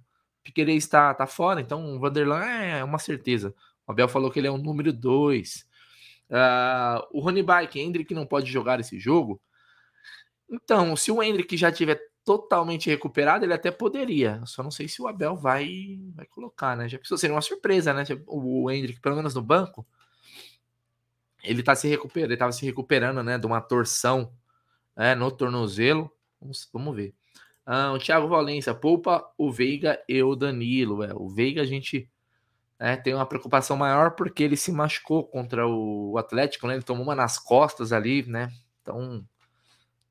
Piquerez está tá fora, então o Vanderlan é uma certeza. O Abel falou que ele é o número 2. Uh, o Rony Bike, Hendrick não pode jogar esse jogo. Então, se o Hendrick já tiver totalmente recuperado, ele até poderia. Só não sei se o Abel vai, vai colocar, né? Já pensou seria uma surpresa, né? O Hendrick, pelo menos no banco, ele tá se recuperando, ele tava se recuperando, né? De uma torção né, no tornozelo. Vamos, vamos ver. Ah, o Thiago Valência, poupa o Veiga e o Danilo. É, o Veiga a gente é, tem uma preocupação maior porque ele se machucou contra o Atlético, né? Ele tomou uma nas costas ali, né? Então,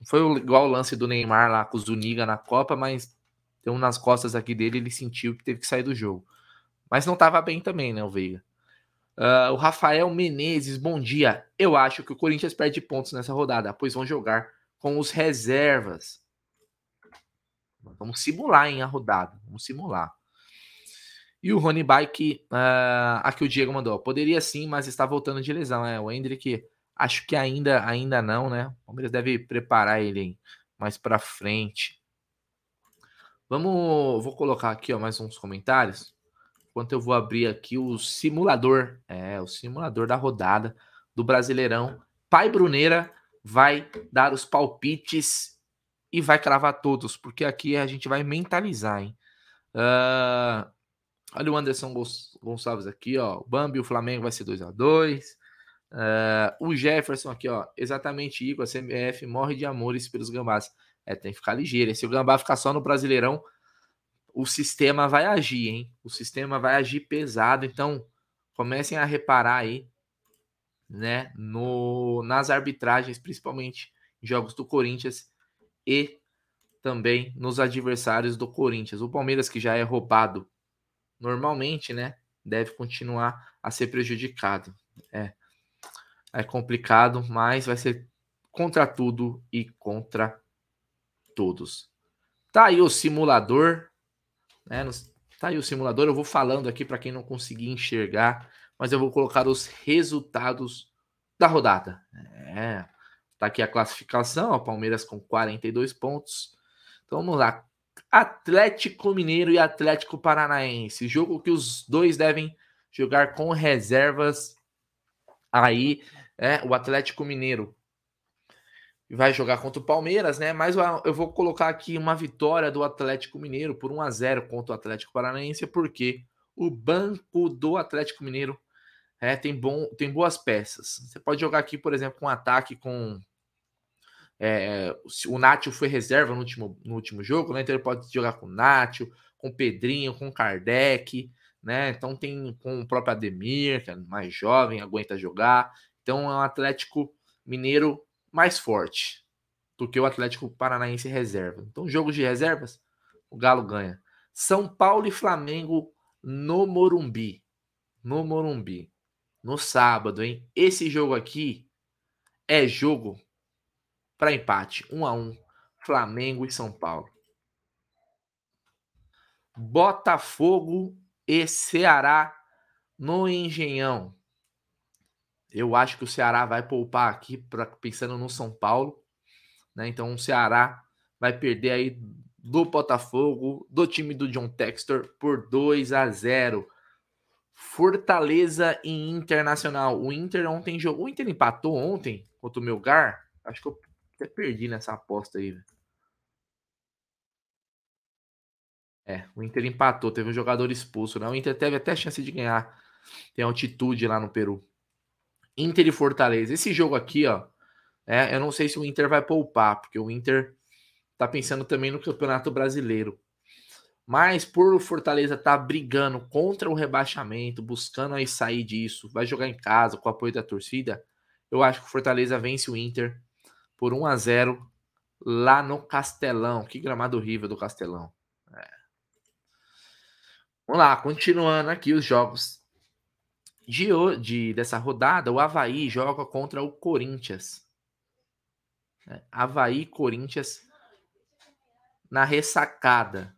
foi igual o lance do Neymar lá com o Zuniga na Copa, mas tem um nas costas aqui dele, ele sentiu que teve que sair do jogo. Mas não estava bem também, né, o Veiga. Uh, o Rafael Menezes, bom dia. Eu acho que o Corinthians perde pontos nessa rodada, pois vão jogar com os reservas. Vamos simular, hein, a rodada. Vamos simular. E o Rony Bike, uh, aqui o Diego mandou, poderia sim, mas está voltando de lesão, é, o Hendrick, acho que ainda, ainda não, né, o Palmeiras deve preparar ele mais para frente. Vamos, vou colocar aqui, ó, mais uns comentários, enquanto eu vou abrir aqui o simulador, é, o simulador da rodada do Brasileirão. Pai Bruneira vai dar os palpites e vai cravar todos, porque aqui a gente vai mentalizar, hein? Uh, olha o Anderson Gonçalves aqui, ó. O Bambi, o Flamengo vai ser 2 a 2 uh, ah, O Jefferson aqui, ó. Exatamente, Igor. A CMF morre de amores pelos gambás. É, tem que ficar ligeiro. Se o gambá ficar só no Brasileirão, o sistema vai agir, hein? O sistema vai agir pesado. Então, comecem a reparar aí, né? No, nas arbitragens, principalmente em jogos do Corinthians e também nos adversários do Corinthians. O Palmeiras, que já é roubado normalmente, né? deve continuar a ser prejudicado. É, é complicado, mas vai ser contra tudo e contra todos. Tá aí o simulador, né? Tá aí o simulador. Eu vou falando aqui para quem não conseguir enxergar, mas eu vou colocar os resultados da rodada. É, tá aqui a classificação, o Palmeiras com 42 pontos. Então vamos lá. Atlético Mineiro e Atlético Paranaense, jogo que os dois devem jogar com reservas. Aí, é, o Atlético Mineiro vai jogar contra o Palmeiras, né? Mas eu vou colocar aqui uma vitória do Atlético Mineiro por 1 a 0 contra o Atlético Paranaense, porque o banco do Atlético Mineiro é, tem, bom, tem boas peças. Você pode jogar aqui, por exemplo, um ataque com. É, o Nacho foi reserva no último, no último jogo, né? Então ele pode jogar com o Nacho, com o Pedrinho, com o Kardec, né? Então tem com o próprio Ademir, que é mais jovem, aguenta jogar. Então é um Atlético Mineiro mais forte do que o Atlético Paranaense reserva. Então, jogos de reservas, o Galo ganha. São Paulo e Flamengo no Morumbi. No Morumbi. No sábado, hein? Esse jogo aqui é jogo para empate. 1 um a 1 um, Flamengo e São Paulo. Botafogo e Ceará no Engenhão. Eu acho que o Ceará vai poupar aqui, pra, pensando no São Paulo. Né? Então o Ceará vai perder aí do Botafogo, do time do John Textor, por 2 a 0. Fortaleza e Internacional. O Inter ontem jogou. O Inter empatou ontem contra o Melgar. Acho que eu até perdi nessa aposta aí. É, o Inter empatou, teve um jogador expulso, né? O Inter teve até chance de ganhar. Tem altitude lá no Peru. Inter e Fortaleza. Esse jogo aqui, ó, é, eu não sei se o Inter vai poupar, porque o Inter tá pensando também no Campeonato Brasileiro. Mas por o Fortaleza tá brigando contra o rebaixamento, buscando aí sair disso, vai jogar em casa com o apoio da torcida, eu acho que o Fortaleza vence o Inter por 1 a 0 lá no Castelão. Que gramado horrível do Castelão. É. Vamos lá, continuando aqui os jogos de, de, dessa rodada, o Havaí joga contra o Corinthians. É, Havaí Corinthians na ressacada.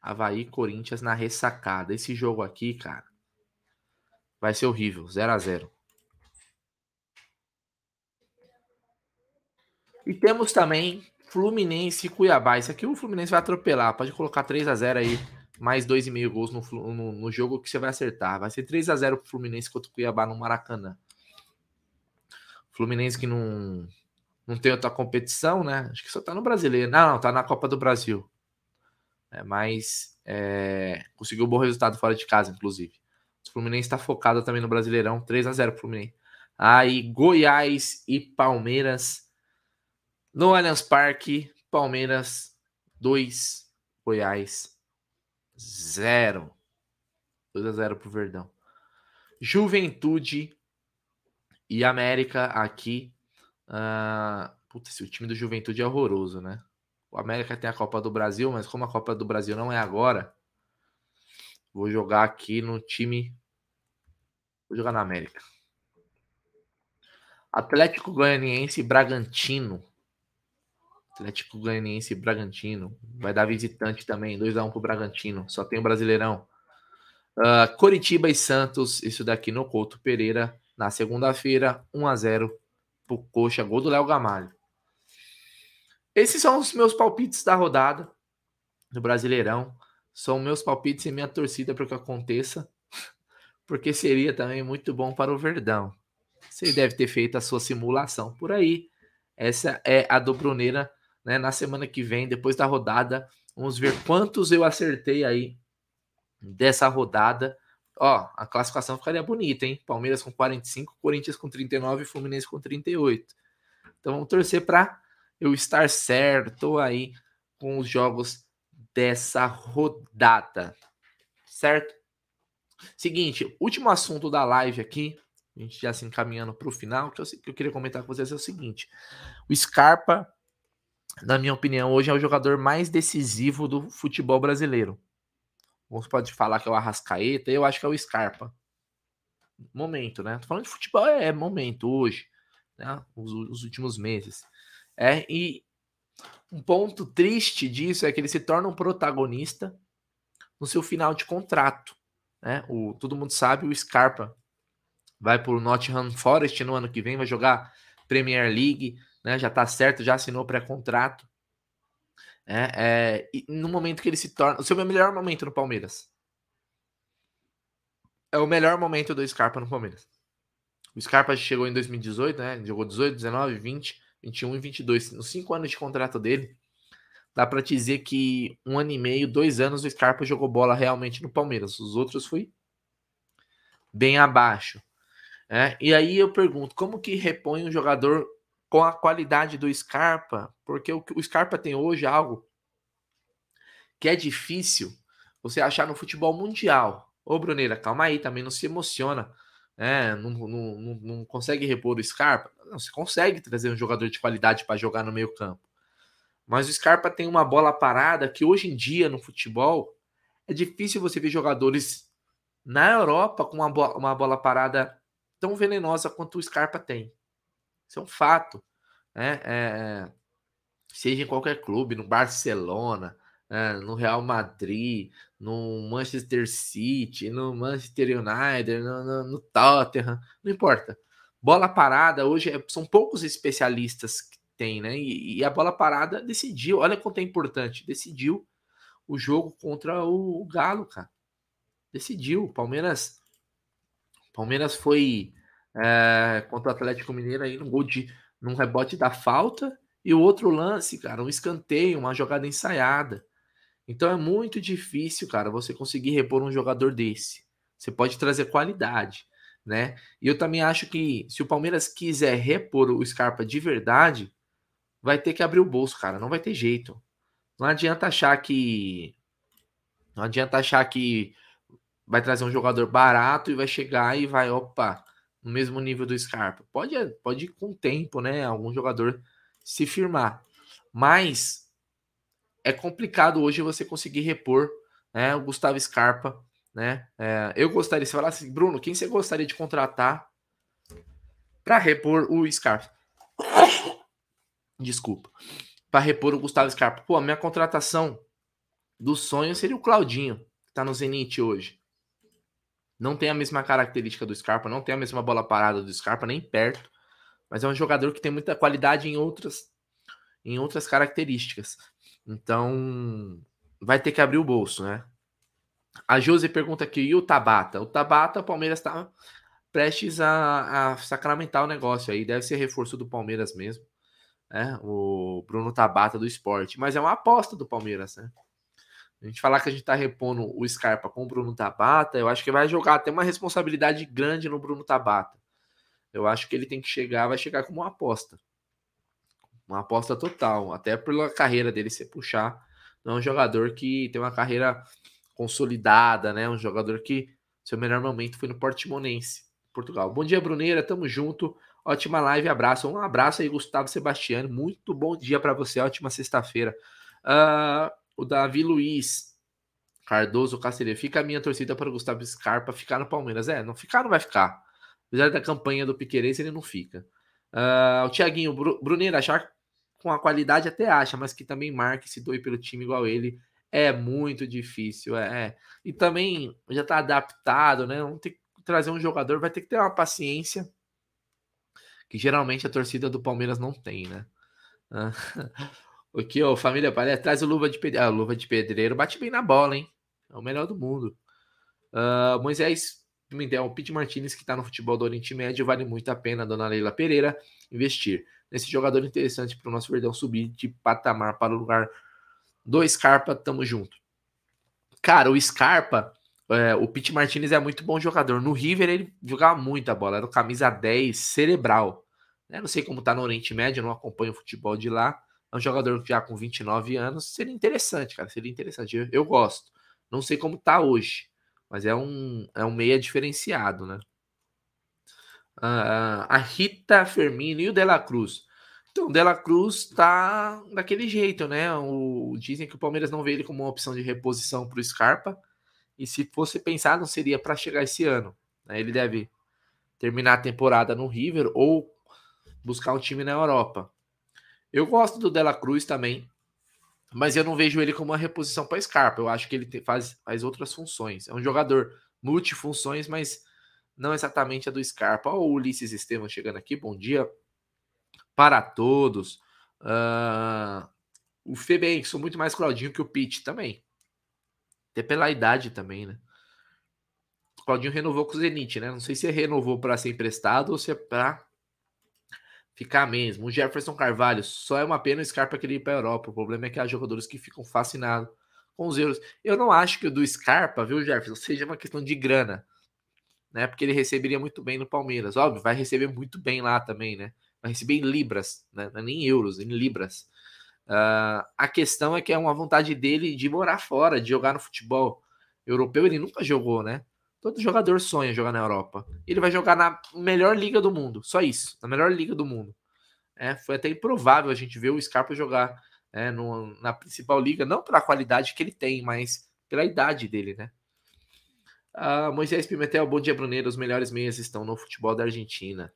Havaí Corinthians na ressacada. Esse jogo aqui, cara, vai ser horrível. 0 a 0 E temos também Fluminense e Cuiabá. Isso aqui o Fluminense vai atropelar. Pode colocar 3 a 0 aí mais 2,5 gols no, no, no, jogo que você vai acertar. Vai ser 3 a 0 pro Fluminense contra o Cuiabá no Maracanã. Fluminense que não, não tem outra competição, né? Acho que só tá no brasileiro. Não, não, tá na Copa do Brasil. É, mas é, conseguiu um bom resultado fora de casa, inclusive. O Fluminense está focado também no Brasileirão. 3 a 0 pro Fluminense. Aí, Goiás e Palmeiras no Allianz Parque. Palmeiras 2, Goiás Zero. 2 a 0 pro Verdão. Juventude e América aqui. Uh, putz, o time do Juventude é horroroso, né? O América tem a Copa do Brasil, mas como a Copa do Brasil não é agora, vou jogar aqui no time. Vou jogar na América. Atlético Goianiense e Bragantino. Atlético Goianiense e Bragantino. Vai dar visitante também, 2x1 pro Bragantino. Só tem o Brasileirão. Uh, Coritiba e Santos, isso daqui no Couto Pereira, na segunda-feira, 1x0 pro Coxa, gol do Léo Gamalho. Esses são os meus palpites da rodada do Brasileirão. São meus palpites e minha torcida para que aconteça, porque seria também muito bom para o Verdão. Você deve ter feito a sua simulação por aí. Essa é a do Bruneira né, na semana que vem, depois da rodada. Vamos ver quantos eu acertei aí dessa rodada. Ó, a classificação ficaria bonita, hein? Palmeiras com 45, Corinthians com 39 e Fluminense com 38. Então vamos torcer para eu estar certo aí com os jogos dessa rodada. Certo? Seguinte, último assunto da live aqui, a gente já se encaminhando para o final, eu, que eu queria comentar com vocês é o seguinte: o Scarpa na minha opinião, hoje é o jogador mais decisivo do futebol brasileiro. Alguns podem falar que é o Arrascaeta, eu acho que é o Scarpa. Momento, né? Tô falando de futebol, é, é momento, hoje, né? Os, os, últimos meses. É, e um ponto triste disso é que ele se torna um protagonista no seu final de contrato. Né? O, todo mundo sabe, o Scarpa vai para o Nottingham Forest no ano que vem, vai jogar Premier League, né? já está certo, já assinou pré-contrato. É, é, e no momento que ele se torna. O seu melhor momento no Palmeiras. É o melhor momento do Scarpa no Palmeiras. O Scarpa chegou em 2018, né? Jogou 18, 19, 20, 21 e 22. Nos cinco anos de contrato dele, dá para dizer que um ano e meio, dois anos, o Scarpa jogou bola realmente no Palmeiras. Os outros foi bem abaixo. É, e aí eu pergunto, como que repõe um jogador com a qualidade do Scarpa, porque o o Scarpa tem hoje é algo que é difícil você achar no futebol mundial. Ô, Bruneira, calma aí, também não se emociona. É, não, não, não, não consegue repor o Scarpa. Não, você consegue trazer um jogador de qualidade para jogar no meio campo. Mas o Scarpa tem uma bola parada que hoje em dia no futebol é difícil você ver jogadores na Europa com uma, bo uma bola parada tão venenosa quanto o Scarpa tem. Isso é um fato. Né? É, seja em qualquer clube, no Barcelona, é, no Real Madrid, no Manchester City, no Manchester United, no, no, no Tottenham, não importa. Bola parada, hoje é, são poucos especialistas que tem, né? E, e, a bola parada decidiu, olha quanto é importante, decidiu o jogo contra o, o Galo, cara. Decidiu. Palmeiras. Palmeiras foi é, contra o Atlético Mineiro aí num gol de num rebote da falta e o outro lance, cara, um escanteio, uma jogada ensaiada. Então é muito difícil, cara, você conseguir repor um jogador desse. Você pode trazer qualidade, né? E eu também acho que se o Palmeiras quiser repor o Scarpa de verdade, vai ter que abrir o bolso, cara, não vai ter jeito. Não adianta achar que não adianta achar que vai trazer um jogador barato e vai chegar e vai, opa, no mesmo nível do Scarpa. Pode, pode ir com o tempo, né? Algum jogador se firmar. Mas é complicado hoje você conseguir repor né, o Gustavo Scarpa. Né? É, eu gostaria, se falasse, assim, Bruno, quem você gostaria de contratar para repor o Scarpa? Desculpa. Para repor o Gustavo Scarpa. Pô, a minha contratação do sonho seria o Claudinho, que tá no Zenit hoje. Não tem a mesma característica do Scarpa, não tem a mesma bola parada do Scarpa, nem perto. Mas é um jogador que tem muita qualidade em outras, em outras características. Então, vai ter que abrir o bolso, né? A Josi pergunta aqui, e o Tabata? O Tabata, o Palmeiras está prestes a, a, sacramentar o negócio aí. Deve ser reforço do Palmeiras mesmo. Né? O Bruno Tabata do esporte. Mas é uma aposta do Palmeiras, né? A gente falar que a gente tá repondo o Scarpa com o Bruno Tabata, eu acho que vai jogar até uma responsabilidade grande no Bruno Tabata. Eu acho que ele tem que chegar, vai chegar como uma aposta. Uma aposta total, até pela carreira dele se puxar. Não é um jogador que tem uma carreira consolidada, né? Um jogador que seu melhor momento foi no Portimonense, Portugal. Bom dia, Bruneira, tamo junto. Ótima live, abraço. Um abraço aí, Gustavo Sebastiano. Muito bom dia para você, ótima sexta-feira. Uh, o Davi Luiz Cardoso Cacereiro. Fica a minha torcida para o Gustavo Scarpa ficar no Palmeiras. É, não ficar, não vai ficar. Apesar da campanha do Piqueires, ele não fica. Uh, o Thiaguinho, Bruneiro, achar com a qualidade até acha, mas que também marque se doe pelo time igual ele é muito difícil. É, é. E também já está adaptado, né? Vamos ter que trazer um jogador, vai ter que ter uma paciência que geralmente a torcida do Palmeiras não tem, né? Uh, Aqui, ó, família Palé, traz o luva de pedreiro. Ah, luva de pedreiro bate bem na bola, hein? É o melhor do mundo. Uh, Moisés o Pete Martinez, que tá no futebol do Oriente Médio, vale muito a pena, dona Leila Pereira, investir nesse jogador interessante para o nosso Verdão subir de patamar para o lugar do Scarpa. Tamo junto. Cara, o Scarpa, é, o Pete Martinez é muito bom jogador. No River ele jogava muita bola, era o camisa 10 cerebral. Eu não sei como tá no Oriente Médio, não acompanho o futebol de lá é um jogador já com 29 anos, seria interessante, cara, seria interessante. Eu, eu gosto. Não sei como tá hoje, mas é um, é um meia diferenciado, né? Uh, a Rita Fermino e o Dela Cruz. Então, o Dela Cruz tá daquele jeito, né? O, dizem que o Palmeiras não vê ele como uma opção de reposição para o Scarpa. E se fosse pensar, não seria para chegar esse ano. Né? Ele deve terminar a temporada no River ou buscar um time na Europa. Eu gosto do Dela Cruz também, mas eu não vejo ele como uma reposição para Scarpa. Eu acho que ele faz, faz outras funções. É um jogador multifunções, mas não exatamente a do Scarpa. Olha o Ulisses Estevam chegando aqui. Bom dia para todos. Uh, o Febem, sou muito mais Claudinho que o Pitt também. Até pela idade também, né? O Claudinho renovou com o Zenit, né? Não sei se renovou para ser emprestado ou se é para ficar mesmo. O Jefferson Carvalho, só é uma pena o Scarpa querer ir para a Europa. O problema é que há jogadores que ficam fascinados com os euros. Eu não acho que o do Scarpa, viu, Jefferson, seja uma questão de grana, né? Porque ele receberia muito bem no Palmeiras. Óbvio, vai receber muito bem lá também, né? Vai receber em libras, né? Não é nem em euros, em libras. Uh, a questão é que é uma vontade dele de morar fora, de jogar no futebol europeu. Ele nunca jogou, né? Todo jogador sonha jogar na Europa. Ele vai jogar na melhor liga do mundo, só isso, na melhor liga do mundo. É, foi até improvável a gente ver o Scarpa jogar é, no, na principal liga, não pela qualidade que ele tem, mas pela idade dele, né? Uh, Moisés Pimentel, bom dia, Bruneiro. Os melhores meias estão no futebol da Argentina.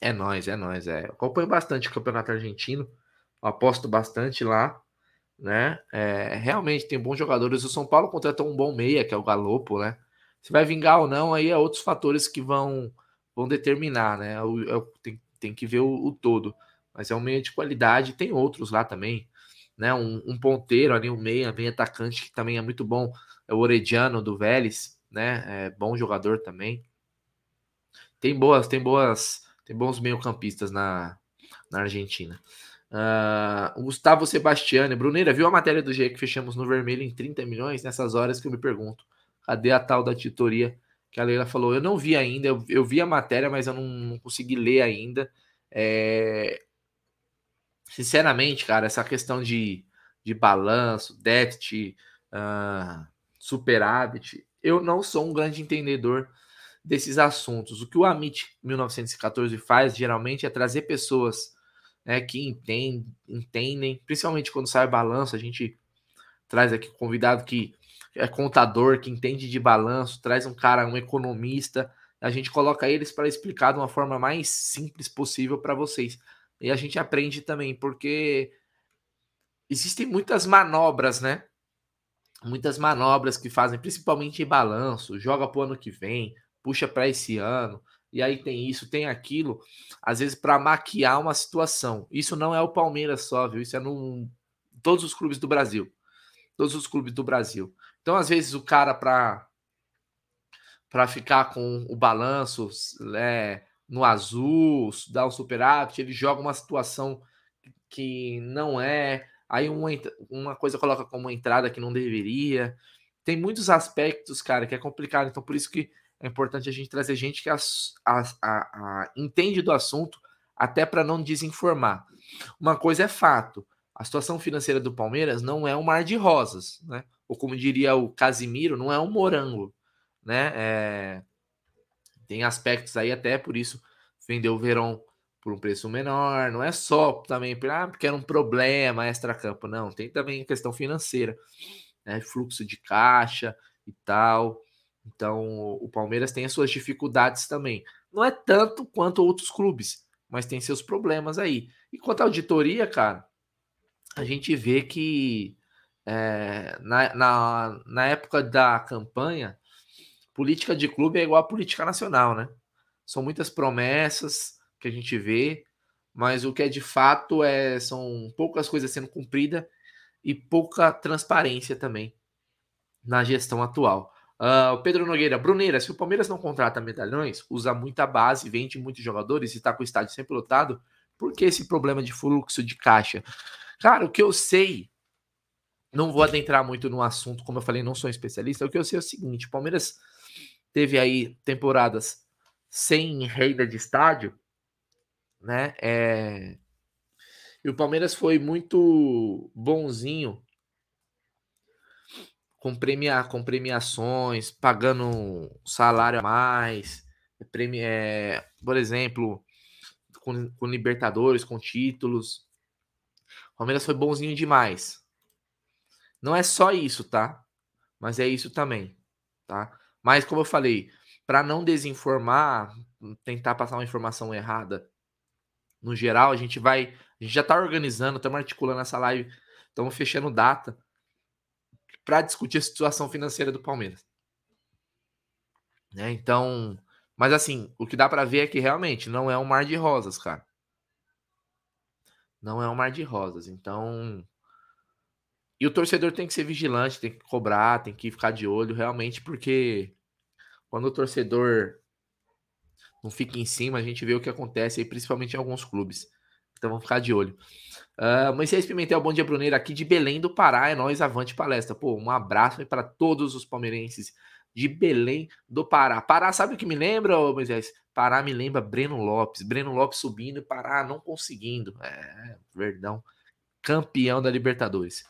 É nós, é nós, é. Eu acompanho bastante o campeonato argentino aposto bastante lá, né? É, realmente tem bons jogadores. O São Paulo contratou um bom meia, que é o Galopo, né? Se vai vingar ou não, aí é outros fatores que vão, vão determinar, né? O, é, tem, tem que ver o, o, todo. Mas é um meia de qualidade, tem outros lá também, né? Um, um ponteiro ali, um meia, meia atacante que também é muito bom, é o Orediano do Vélez, né? É bom jogador também. Tem boas, tem boas, tem bons meio-campistas na, na Argentina. Uh, Gustavo Sebastiani, Bruneira, viu a matéria do GE que fechamos no vermelho em 30 milhões? Nessas horas que eu me pergunto, cadê a tal da titoria que a Leila falou? Eu não vi ainda, eu, eu vi a matéria, mas eu não, não consegui ler ainda. É... Sinceramente, cara, essa questão de, de balanço, déficit, uh, superávit, eu não sou um grande entendedor desses assuntos. O que o Amit 1914 faz geralmente é trazer pessoas né, que entendem, entendem, principalmente quando sai balanço, a gente traz aqui convidado que é contador, que entende de balanço, traz um cara, um economista, a gente coloca eles para explicar de uma forma mais simples possível para vocês. E a gente aprende também, porque existem muitas manobras, né? Muitas manobras que fazem, principalmente em balanço, joga para o ano que vem, puxa para esse ano e aí tem isso, tem aquilo, às vezes para maquiar uma situação. Isso não é o Palmeiras só, viu? Isso é no todos os clubes do Brasil. Todos os clubes do Brasil. Então, às vezes o cara para ficar com o balanço é, no azul, dar um superávit, ele joga uma situação que não é, aí uma, uma coisa coloca como uma entrada que não deveria. Tem muitos aspectos, cara, que é complicado. Então, por isso que é importante a gente trazer gente que a, a, a, entende do assunto, até para não desinformar. Uma coisa é fato: a situação financeira do Palmeiras não é um mar de rosas, né? Ou como diria o Casimiro, não é um morango, né? É... Tem aspectos aí, até por isso vendeu o Verão por um preço menor. Não é só também ah, porque era um problema extra-campo, não. Tem também a questão financeira, né? Fluxo de caixa e tal. Então, o Palmeiras tem as suas dificuldades também. Não é tanto quanto outros clubes, mas tem seus problemas aí. E quanto à auditoria, cara, a gente vê que é, na, na, na época da campanha, política de clube é igual a política nacional, né? São muitas promessas que a gente vê, mas o que é de fato é são poucas coisas sendo cumpridas e pouca transparência também na gestão atual. Uh, o Pedro Nogueira, Bruneira, se o Palmeiras não contrata medalhões, usa muita base, vende muitos jogadores e está com o estádio sempre lotado, por que esse problema de fluxo de caixa? Cara, o que eu sei, não vou adentrar muito no assunto, como eu falei, não sou um especialista, o que eu sei é o seguinte: o Palmeiras teve aí temporadas sem renda de estádio, né? É... E o Palmeiras foi muito bonzinho com, premia, com premiações, pagando salário a mais, premi, é, por exemplo, com, com Libertadores, com títulos. O Palmeiras foi bonzinho demais. Não é só isso, tá? Mas é isso também, tá? Mas como eu falei, para não desinformar, tentar passar uma informação errada, no geral, a gente vai, a gente já está organizando, estamos articulando essa live, estamos fechando data para discutir a situação financeira do Palmeiras. Né? Então, mas assim, o que dá para ver é que realmente não é um mar de rosas, cara. Não é um mar de rosas. Então, e o torcedor tem que ser vigilante, tem que cobrar, tem que ficar de olho realmente, porque quando o torcedor não fica em cima, a gente vê o que acontece aí, principalmente em alguns clubes. Então vamos ficar de olho. Uh, Moisés Pimentel, bom dia, Bruneiro, aqui de Belém do Pará, é nós, avante palestra. Pô, um abraço para todos os palmeirenses de Belém do Pará. Pará, sabe o que me lembra, Moisés? Pará me lembra Breno Lopes. Breno Lopes subindo e Pará não conseguindo. É, Verdão, campeão da Libertadores.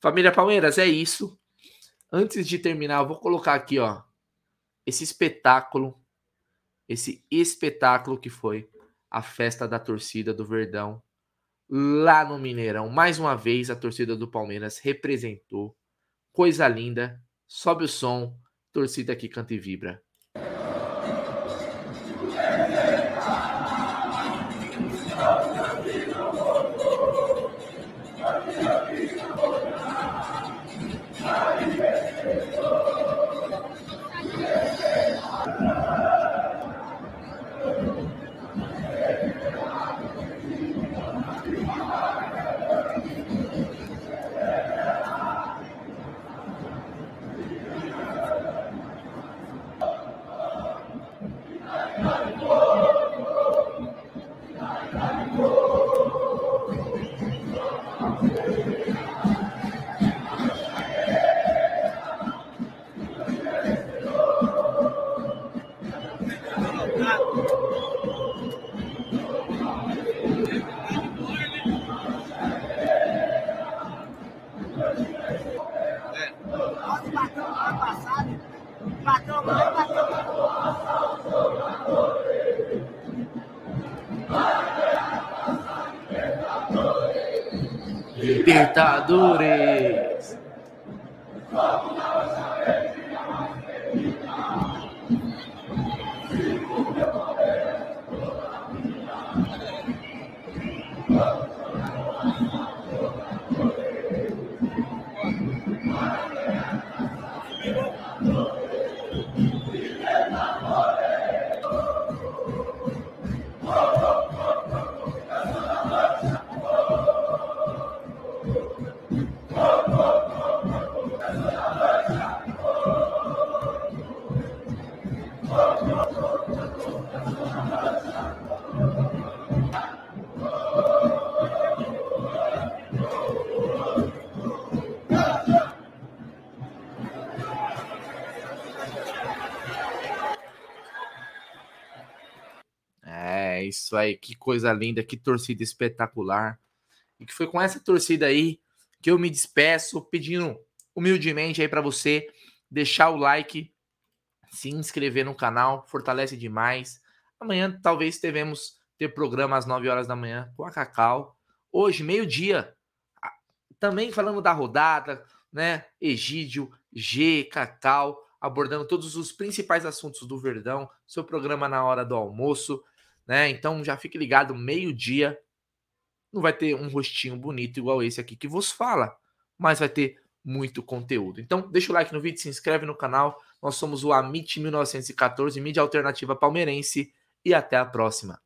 Família Palmeiras, é isso. Antes de terminar, eu vou colocar aqui, ó, esse espetáculo, esse espetáculo que foi a festa da torcida do Verdão lá no Mineirão. Mais uma vez a torcida do Palmeiras representou. Coisa linda. Sobe o som torcida que canta e vibra. なるほど。Isso aí, que coisa linda, que torcida espetacular. E que foi com essa torcida aí que eu me despeço, pedindo humildemente aí para você deixar o like, se inscrever no canal, fortalece demais. Amanhã talvez devemos ter programa às 9 horas da manhã com a Cacau. Hoje, meio-dia, também falando da rodada, né? Egídio, G, Cacau, abordando todos os principais assuntos do Verdão, seu programa na hora do almoço né? Então já fique ligado, meio-dia não vai ter um rostinho bonito igual esse aqui que vos fala, mas vai ter muito conteúdo. Então, deixa o like no vídeo, se inscreve no canal. Nós somos o Amit 1914, mídia alternativa palmeirense e até a próxima.